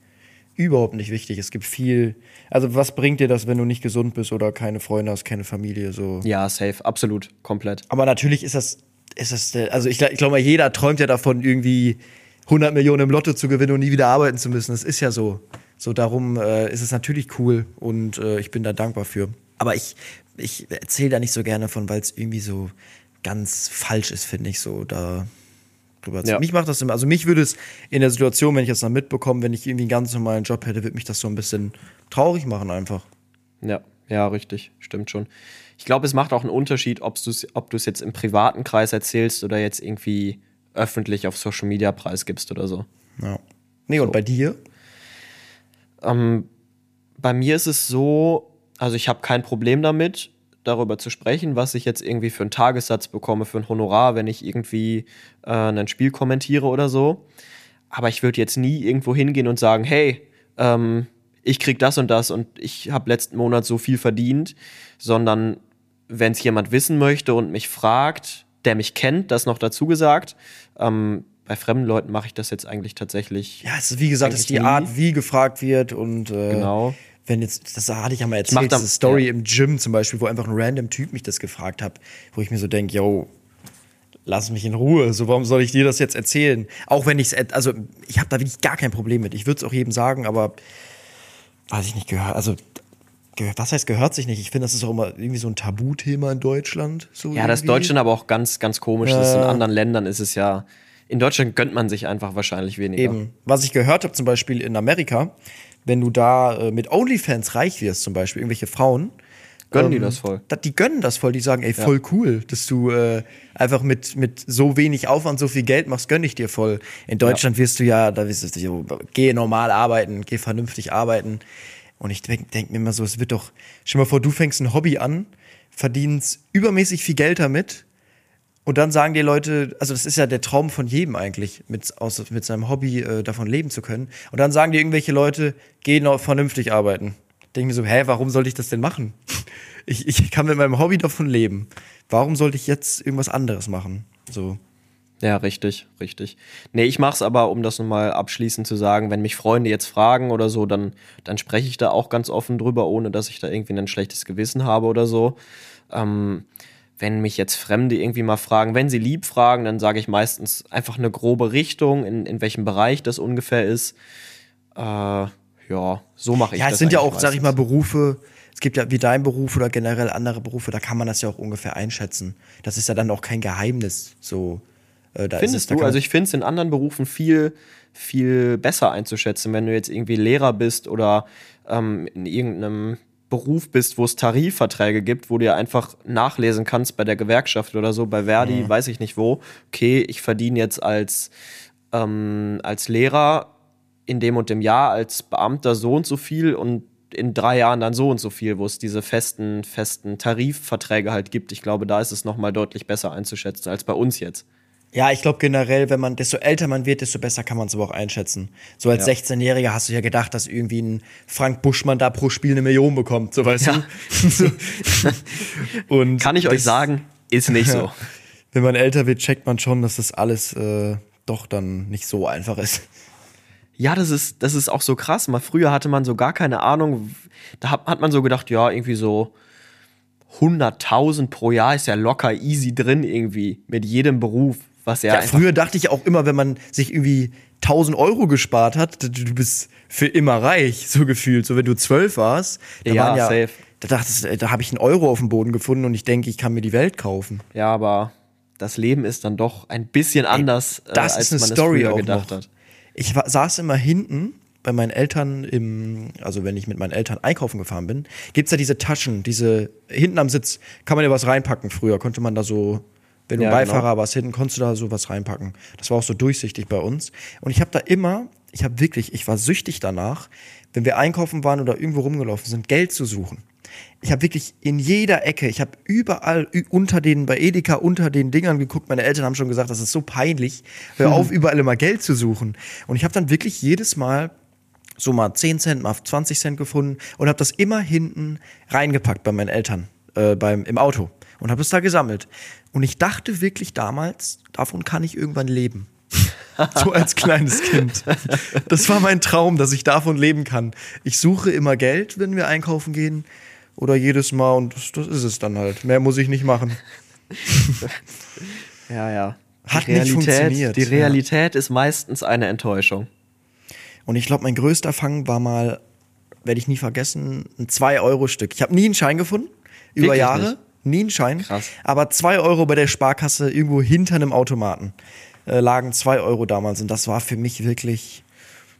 überhaupt nicht wichtig. Es gibt viel, also was bringt dir das, wenn du nicht gesund bist oder keine Freunde hast, keine Familie, so. Ja, safe, absolut, komplett. Aber natürlich ist das, ist das, also ich, ich glaube mal, jeder träumt ja davon, irgendwie 100 Millionen im Lotto zu gewinnen und nie wieder arbeiten zu müssen. Das ist ja so. So darum äh, ist es natürlich cool und äh, ich bin da dankbar für. Aber ich, ich erzähle da nicht so gerne von, weil es irgendwie so ganz falsch ist, finde ich so. Da drüber. Ja. Mich macht das immer, also mich würde es in der Situation, wenn ich das dann mitbekomme, wenn ich irgendwie einen ganz normalen Job hätte, würde mich das so ein bisschen traurig machen einfach. Ja, ja, richtig, stimmt schon. Ich glaube, es macht auch einen Unterschied, ob du es jetzt im privaten Kreis erzählst oder jetzt irgendwie öffentlich auf Social Media preisgibst oder so. Ja. Nee, und bei dir? Ähm, bei mir ist es so, also ich habe kein Problem damit, darüber zu sprechen, was ich jetzt irgendwie für einen Tagessatz bekomme, für ein Honorar, wenn ich irgendwie äh, ein Spiel kommentiere oder so. Aber ich würde jetzt nie irgendwo hingehen und sagen, hey, ähm, ich krieg das und das und ich habe letzten Monat so viel verdient, sondern wenn es jemand wissen möchte und mich fragt, der mich kennt, das noch dazu gesagt. Ähm, bei fremden Leuten mache ich das jetzt eigentlich tatsächlich. Ja, es ist wie gesagt, es ist die nie. Art, wie gefragt wird und äh, Genau. Wenn jetzt, das hatte ich ja mal erzählt, diese Story ja. im Gym zum Beispiel, wo einfach ein random Typ mich das gefragt hat, wo ich mir so denke, yo, lass mich in Ruhe, so warum soll ich dir das jetzt erzählen? Auch wenn ich es, also ich habe da wirklich gar kein Problem mit. Ich würde es auch jedem sagen, aber weiß ich nicht, gehört, also was heißt gehört sich nicht? Ich finde, das ist auch immer irgendwie so ein Tabuthema in Deutschland. So Ja, das ist irgendwie. Deutschland aber auch ganz, ganz komisch. Ist in anderen Ländern ist es ja. In Deutschland gönnt man sich einfach wahrscheinlich weniger. Eben. Was ich gehört habe, zum Beispiel in Amerika, wenn du da äh, mit OnlyFans reich wirst, zum Beispiel, irgendwelche Frauen. Gönnen die ähm, das voll. Die gönnen das voll, die sagen, ey, voll cool, dass du äh, einfach mit, mit so wenig Aufwand so viel Geld machst, gönn ich dir voll. In Deutschland wirst du ja, da wirst du so, geh normal arbeiten, geh vernünftig arbeiten. Und ich denke denk mir immer so, es wird doch, stell dir mal vor, du fängst ein Hobby an, verdienst übermäßig viel Geld damit und dann sagen die Leute, also das ist ja der Traum von jedem eigentlich, mit, aus, mit seinem Hobby äh, davon leben zu können. Und dann sagen dir irgendwelche Leute, geh noch vernünftig arbeiten. Denke mir so, hä, warum sollte ich das denn machen? *laughs* Ich, ich kann mit meinem Hobby davon leben. Warum sollte ich jetzt irgendwas anderes machen? So. Ja, richtig, richtig. Nee, ich mach's aber, um das nochmal abschließend zu sagen, wenn mich Freunde jetzt fragen oder so, dann, dann spreche ich da auch ganz offen drüber, ohne dass ich da irgendwie ein schlechtes Gewissen habe oder so. Ähm, wenn mich jetzt Fremde irgendwie mal fragen, wenn sie lieb fragen, dann sage ich meistens einfach eine grobe Richtung, in, in welchem Bereich das ungefähr ist. Äh, ja, so mache ich Ja, das. es sind ja auch, eigentlich sag ich mal, meistens. Berufe, es gibt ja wie dein Beruf oder generell andere Berufe, da kann man das ja auch ungefähr einschätzen. Das ist ja dann auch kein Geheimnis. So, äh, da ist es, Findest da du? Also ich finde es in anderen Berufen viel, viel besser einzuschätzen, wenn du jetzt irgendwie Lehrer bist oder ähm, in irgendeinem Beruf bist, wo es Tarifverträge gibt, wo du ja einfach nachlesen kannst bei der Gewerkschaft oder so, bei Verdi, weiß ich nicht wo. Okay, ich verdiene jetzt als, ähm, als Lehrer in dem und dem Jahr, als Beamter so und so viel und in drei Jahren dann so und so viel, wo es diese festen, festen Tarifverträge halt gibt. Ich glaube, da ist es nochmal deutlich besser einzuschätzen als bei uns jetzt. Ja, ich glaube generell, wenn man, desto älter man wird, desto besser kann man es aber auch einschätzen. So als Ja. 16-Jähriger hast du ja gedacht, dass irgendwie ein Frank Buschmann da pro Spiel eine Million bekommt, so weißt Ja. du. *laughs* Und Kann ich euch sagen, ist nicht so. *laughs* Wenn man älter wird, checkt man schon, dass das alles äh, doch dann nicht so einfach ist. Ja, das ist, das ist auch so krass. Mal früher hatte man so gar keine Ahnung. Da hat, hat man so gedacht, ja, irgendwie so 100.000 pro Jahr ist ja locker easy drin irgendwie mit jedem Beruf. Was ja, Ja, früher dachte ich auch immer, wenn man sich irgendwie 1000 Euro gespart hat, du, du bist für immer reich, so gefühlt. So, wenn du zwölf warst, da Ja, waren ja, safe. da dachtest du, da habe ich einen Euro auf dem Boden gefunden und ich denke, ich kann mir die Welt kaufen. Ja, aber das Leben ist dann doch ein bisschen anders, äh, Das als ist eine man Story es früher auch gedacht noch. hat. Ich war, saß immer hinten bei meinen Eltern im, also wenn ich mit meinen Eltern einkaufen gefahren bin, gibt's ja diese Taschen, diese, hinten am Sitz kann man ja was reinpacken. Früher konnte man da so, wenn du Ja, Beifahrer genau. warst, hinten konntest du da so was reinpacken. Das war auch so durchsichtig bei uns. Und ich habe da immer, ich habe wirklich, ich war süchtig danach, wenn wir einkaufen waren oder irgendwo rumgelaufen sind, Geld zu suchen. Ich habe wirklich in jeder Ecke, ich habe überall unter den, bei Edeka unter den Dingern geguckt. Meine Eltern haben schon gesagt, das ist so peinlich. Hör auf, *laughs* überall immer Geld zu suchen. Und ich habe dann wirklich jedes Mal so mal 10 Cent, mal 20 Cent gefunden und habe das immer hinten reingepackt bei meinen Eltern äh, beim, im Auto und habe es da gesammelt. Und ich dachte wirklich damals, davon kann ich irgendwann leben. *laughs* so als kleines Kind. Das war mein Traum, dass ich davon leben kann. Ich suche immer Geld, wenn wir einkaufen gehen oder jedes Mal und das, das ist es dann halt. Mehr muss ich nicht machen. *laughs* Ja, ja. Hat nicht funktioniert, Die ja. Realität ist meistens eine Enttäuschung. Und ich glaube, mein größter Fang war mal, werde ich nie vergessen, ein 2-Euro-Stück. Ich habe nie einen Schein gefunden, über Wirklich Jahre. nicht? Nie einen Schein. Krass. Aber 2 Euro bei der Sparkasse irgendwo hinter einem Automaten äh, lagen 2 Euro damals. Und das war für mich wirklich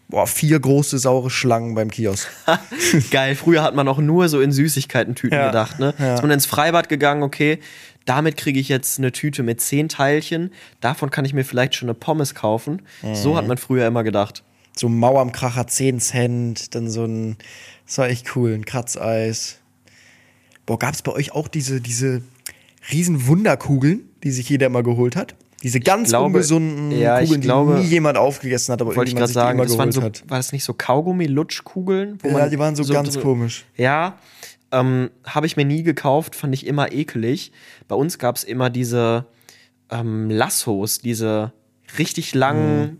boah, vier große saure Schlangen beim Kiosk. *laughs* Geil, früher hat man auch nur so in Süßigkeiten-Tüten Ja, gedacht, ne? ja. Ist man ins Freibad gegangen, okay, damit kriege ich jetzt eine Tüte mit zehn Teilchen, davon kann ich mir vielleicht schon eine Pommes kaufen. So Mhm. hat man früher immer gedacht. So ein Mauermkracher 10 Cent, dann so ein, das war echt cool, ein Kratzeis. Boah, gab es bei euch auch diese, diese riesen Wunderkugeln, die sich jeder immer geholt hat? Diese ganz glaube- ungesunden ja, ich Kugeln, glaube- die nie jemand aufgegessen hat, aber Wollte ich irgendjemand gerade sich die sagen, immer das waren geholt so, hat. war das nicht so Kaugummi-Lutschkugeln? Ja, die waren so, ganz drin- komisch. Ja, ähm, habe ich mir nie gekauft, fand ich immer ekelig. Bei uns gab es immer diese ähm, Lassos, diese richtig langen, Mhm.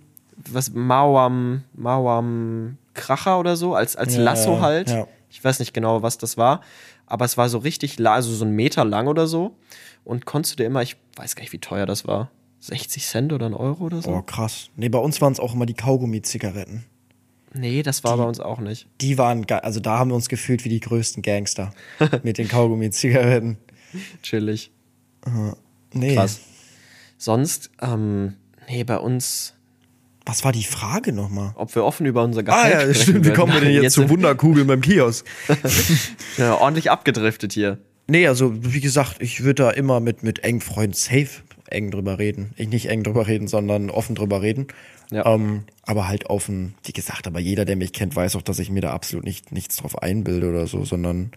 was Mauam, Mauam Kracher oder so, als, als Ja, Lasso halt. ja. Ich weiß nicht genau, was das war, aber es war so richtig, also so ein Meter lang oder so. Und konntest du dir immer, ich weiß gar nicht, wie teuer das war, 60 Cent oder ein Euro oder so? Oh, krass. Nee, bei uns waren es auch immer die Kaugummi-Zigaretten. Nee, das war bei uns auch nicht. Die waren geil. Also da haben wir uns gefühlt wie die größten Gangster. *laughs* mit den Kaugummi-Zigaretten. Chillig. Nee. Krass. Sonst, ähm, nee, bei uns, Was war die Frage nochmal? ob wir offen über unser Ah Gehalt ja, sprechen stimmt. Wie kommen wir denn Nein, jetzt, zu Wunderkugeln beim Kiosk? *laughs* wir ordentlich abgedriftet hier. Nee, also wie gesagt, ich würde da immer mit, mit engen Freunden safe eng drüber reden. Ich nicht eng drüber reden, sondern offen drüber reden. Ja. Ähm, aber halt offen, wie gesagt, aber jeder, der mich kennt, weiß auch, dass ich mir da absolut nicht, nichts drauf einbilde oder so, sondern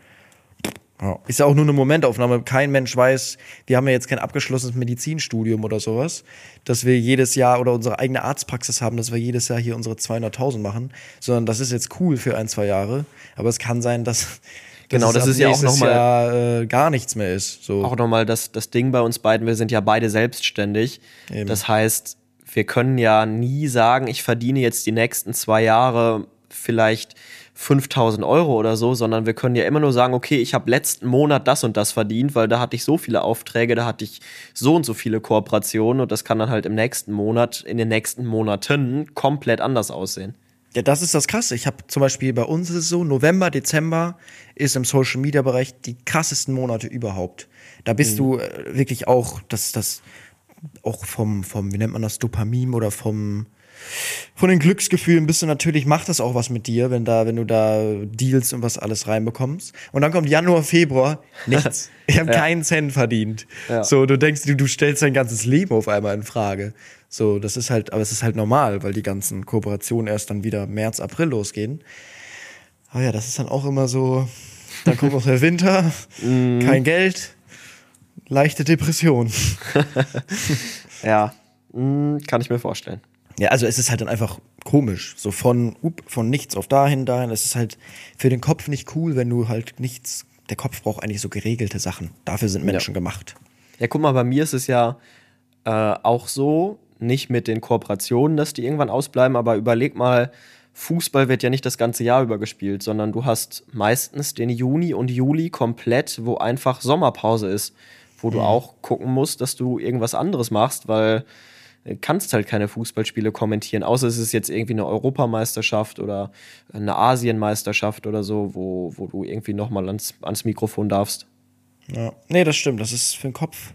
ja, ist ja auch nur eine Momentaufnahme. Kein Mensch weiß, wir haben ja jetzt kein abgeschlossenes Medizinstudium oder sowas, dass wir jedes Jahr oder unsere eigene Arztpraxis haben, dass wir jedes Jahr hier unsere 200.000 machen, sondern das ist jetzt cool für ein, zwei Jahre. Aber es kann sein, dass Genau, dass es das ist ja auch nächstes noch mal- Jahr, äh, gar nichts mehr ist. So. Auch nochmal das, das Ding bei uns beiden, wir sind ja beide selbstständig. Eben. Das heißt, wir können ja nie sagen, ich verdiene jetzt die nächsten zwei Jahre vielleicht 5000 Euro oder so, sondern wir können ja immer nur sagen, okay, ich habe letzten Monat das und das verdient, weil da hatte ich so viele Aufträge, da hatte ich so und so viele Kooperationen und das kann dann halt im nächsten Monat, in den nächsten Monaten komplett anders aussehen. Ja, das ist das Krasse. Ich habe zum Beispiel bei uns ist es so, November, Dezember ist im Social Media Bereich die krassesten Monate überhaupt. Da bist du äh, wirklich auch, das, das, auch vom, vom, wie nennt man das, Dopamin oder vom, von den Glücksgefühlen bist du natürlich, macht das auch was mit dir, wenn da, wenn du da Deals und was alles reinbekommst. Und dann kommt Januar, Februar, nichts. *laughs* Ich habe keinen Cent verdient. Ja. So, du denkst, du, du stellst dein ganzes Leben auf einmal in Frage. So, das ist halt, aber es ist halt normal, weil die ganzen Kooperationen erst dann wieder März, April losgehen. Aber ja, das ist dann auch immer so, dann kommt noch der *laughs* Winter, kein Geld, leichte Depression. *laughs* Ja, mm, kann ich mir vorstellen. Ja, also es ist halt dann einfach komisch. So von, up, von nichts auf dahin, dahin. Es ist halt für den Kopf nicht cool, wenn du halt nichts. Der Kopf braucht eigentlich so geregelte Sachen. Dafür sind Menschen gemacht. Ja, guck mal, bei mir ist es ja äh, auch so, nicht mit den Kooperationen, dass die irgendwann ausbleiben, aber überleg mal, Fußball wird ja nicht das ganze Jahr über gespielt, sondern du hast meistens den Juni und Juli komplett, wo einfach Sommerpause ist, wo du auch gucken musst, dass du irgendwas anderes machst, weil kannst halt keine Fußballspiele kommentieren, außer es ist jetzt irgendwie eine Europameisterschaft oder eine Asienmeisterschaft oder so, wo, wo du irgendwie nochmal ans, ans Mikrofon darfst. Ja. Nee, das stimmt. Das ist für den Kopf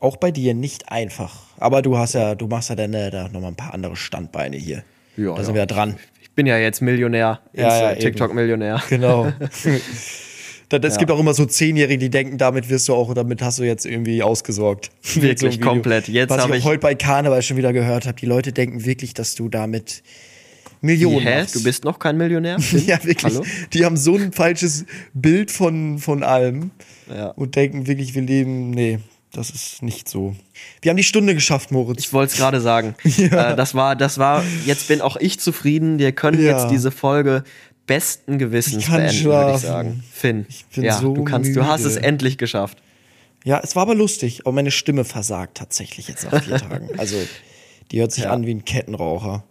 auch bei dir nicht einfach. Aber du hast ja, du machst ja dann äh, da nochmal ein paar andere Standbeine hier. Ja, da sind ja. wir ja dran. Ich bin ja jetzt Millionär, Ja, ja. TikTok-Millionär. Genau. *laughs* Da- Es Ja. gibt auch immer so Zehnjährige, die denken, damit wirst du auch, damit hast du jetzt irgendwie ausgesorgt. *laughs* Wirklich, so komplett. Jetzt Was ich ich- auch heute bei Karneval schon wieder gehört habe. Die Leute denken wirklich, dass du damit Millionen Hä? machst. Du bist noch kein Millionär? *laughs* Ja, wirklich. Hallo? Die haben so ein falsches Bild von, von allem Ja. und denken wirklich, wir leben. Nee, das ist nicht so. Wir haben die Stunde geschafft, Moritz. Ich wollte es gerade sagen. *laughs* äh, das war, das war, jetzt bin auch ich zufrieden. Wir können Ja. jetzt diese Folge besten Gewissens Ich kann beenden, würde ich sagen. Finn, Ich bin ja, so du kannst, du hast es müde. endlich geschafft. Ja, es war aber lustig. Aber meine Stimme versagt tatsächlich jetzt nach vier *laughs* Tagen. Also, die hört sich Ja. an wie ein Kettenraucher.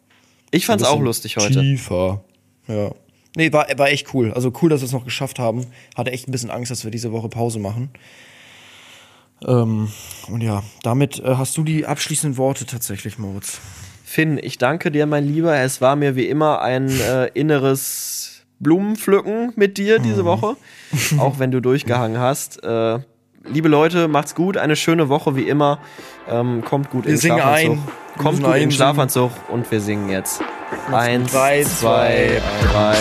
Ich fand's Ein auch lustig heute. Tiefer. Ja. Nee, war, war echt cool. Also cool, dass wir es noch geschafft haben. Hatte echt ein bisschen Angst, dass wir diese Woche Pause machen. Ähm, und ja, damit äh, hast du die abschließenden Worte tatsächlich, Moritz. Finn, ich danke dir, mein Lieber. Es war mir wie immer ein äh, inneres Blumenpflücken mit dir Mhm. diese Woche, auch wenn du durchgehangen hast. Äh, liebe Leute, macht's gut, eine schöne Woche wie immer. Ähm, kommt gut Wir in singen Schlafanzug. ein. Wir Kommt gut in. Schlafanzug und wir singen jetzt. Eins, Drei, zwei, zwei, drei.